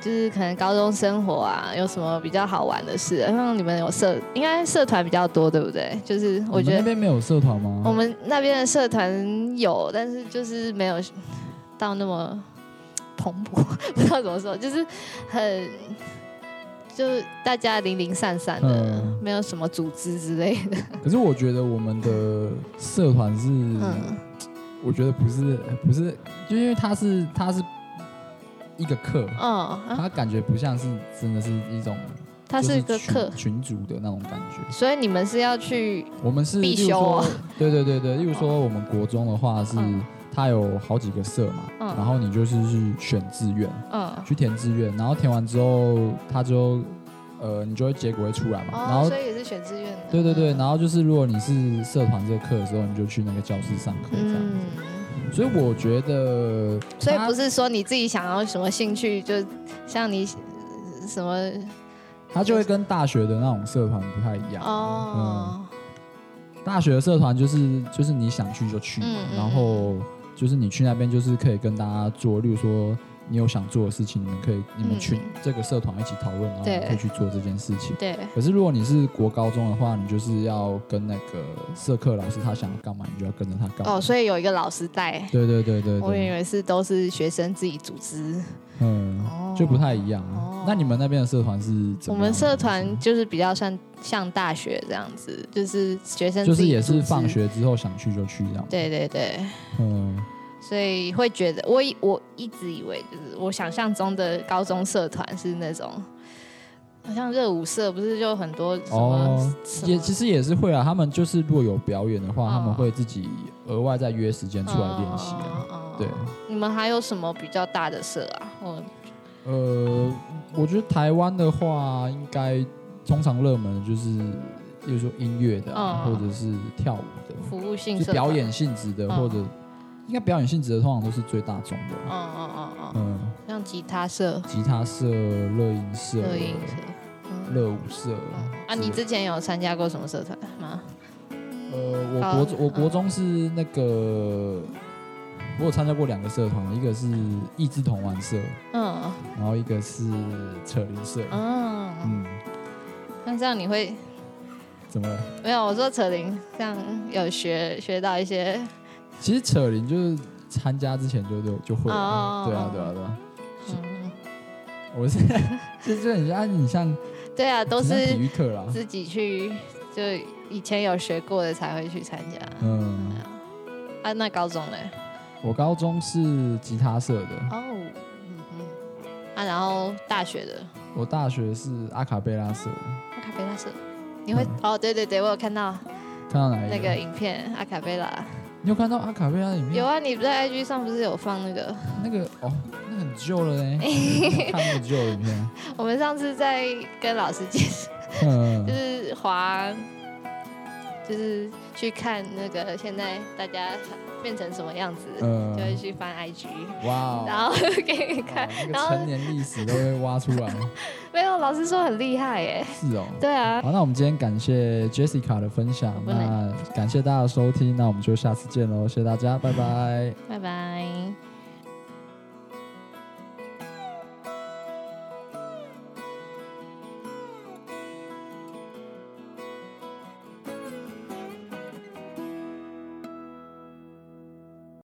就是可能高中生活啊，有什么比较好玩的事？像你们有社，应该社团比较多，对不对？就是我觉得那边没有社团吗？我们那边的社团有，但是就是没有到那么蓬勃，不知道怎么说，就是很就是大家零零散散的，嗯、没有什么组织之类的。可是我觉得我们的社团是，嗯、我觉得不是不是，就因为它是它是。一个课，嗯，他感觉不像是真的是一种，他是一个课群组的那种感觉。所以你们是要去，我们是必修哦。对对对对，例如说我们国中的话是，他有好几个社嘛，嗯然后你就是去选志愿，嗯，去填志愿，然后填完之后他就呃，你就会结果会出来嘛。哦、然后所以也是选志愿的。对对对，然后就是如果你是社团这个课的时候，你就去那个教室上课这样子。嗯、所以我觉得，所以不是说你自己想要什么兴趣，就像你什么，他就会跟大学的那种社团不太一样。哦。嗯。大学的社团就是就是你想去就去嘛，嗯嗯、然后就是你去那边就是可以跟大家做，例如说你有想做的事情，你们可以你们去这个社团一起讨论，嗯、然后可以去做这件事情。对。可是如果你是国高中的话，你就是要跟那个社课老师他想干嘛，你就要跟着他干嘛。哦，所以有一个老师带。对对对对，对。我以为是都是学生自己组织。嗯，哦、就不太一样那你们那边的社团是怎么样？我们社团就是比较像像大学这样子，就是学生就是也是放学之后想去就去这样。对对对。嗯。所以会觉得，我我一直以为就是我想象中的高中社团是那种，好像热舞社不是就很多什么？哦，也其实也是会啊。他们就是如果有表演的话，哦、他们会自己额外再约时间出来练习。哦、对。你们还有什么比较大的社啊？我呃，我觉得台湾的话，应该通常热门的就是，比如说音乐的、或者是跳舞的，服务性就表演性质的，哦、或者应该表演性质的，通常都是最大众的。嗯嗯嗯嗯。嗯，像吉他社、吉他社、乐音社、乐音社、乐舞社。啊，你之前有参加过什么社团吗？呃，我国中，我国中是那个。我有参加过两个社团，一个是益智童玩社，嗯，然后一个是扯铃社，嗯嗯。那这样你会怎么了？没有，我说扯铃，这样有学学到一些。其实扯铃就是参加之前就就就会了，哦、对啊对啊对啊。嗯，我是 就就很像你像对啊，都是体育课啦，自己去就以前有学过的才会去参加。嗯，啊，那高中嘞？我高中是吉他社的哦，嗯嗯，啊，然后大学的，我大学是阿卡贝拉社。阿卡贝拉社，你会、嗯、哦？对对对，我有看到，看到哪一个？那个影片阿卡贝拉，你有看到阿卡贝拉里面？有啊，你不在 IG 上不是有放那个？那个哦，那很旧了呢，看那么旧的影片。我们上次在跟老师介绍，嗯、就是滑，就是去看那个现在大家。变成什么样子，嗯、就会去翻 IG，哇，然后给你看，然后成年历史都会挖出来。没有，老师说很厉害耶。是哦。对啊。好，那我们今天感谢 Jessica 的分享，那感谢大家的收听，那我们就下次见喽，谢谢大家，拜拜，拜拜。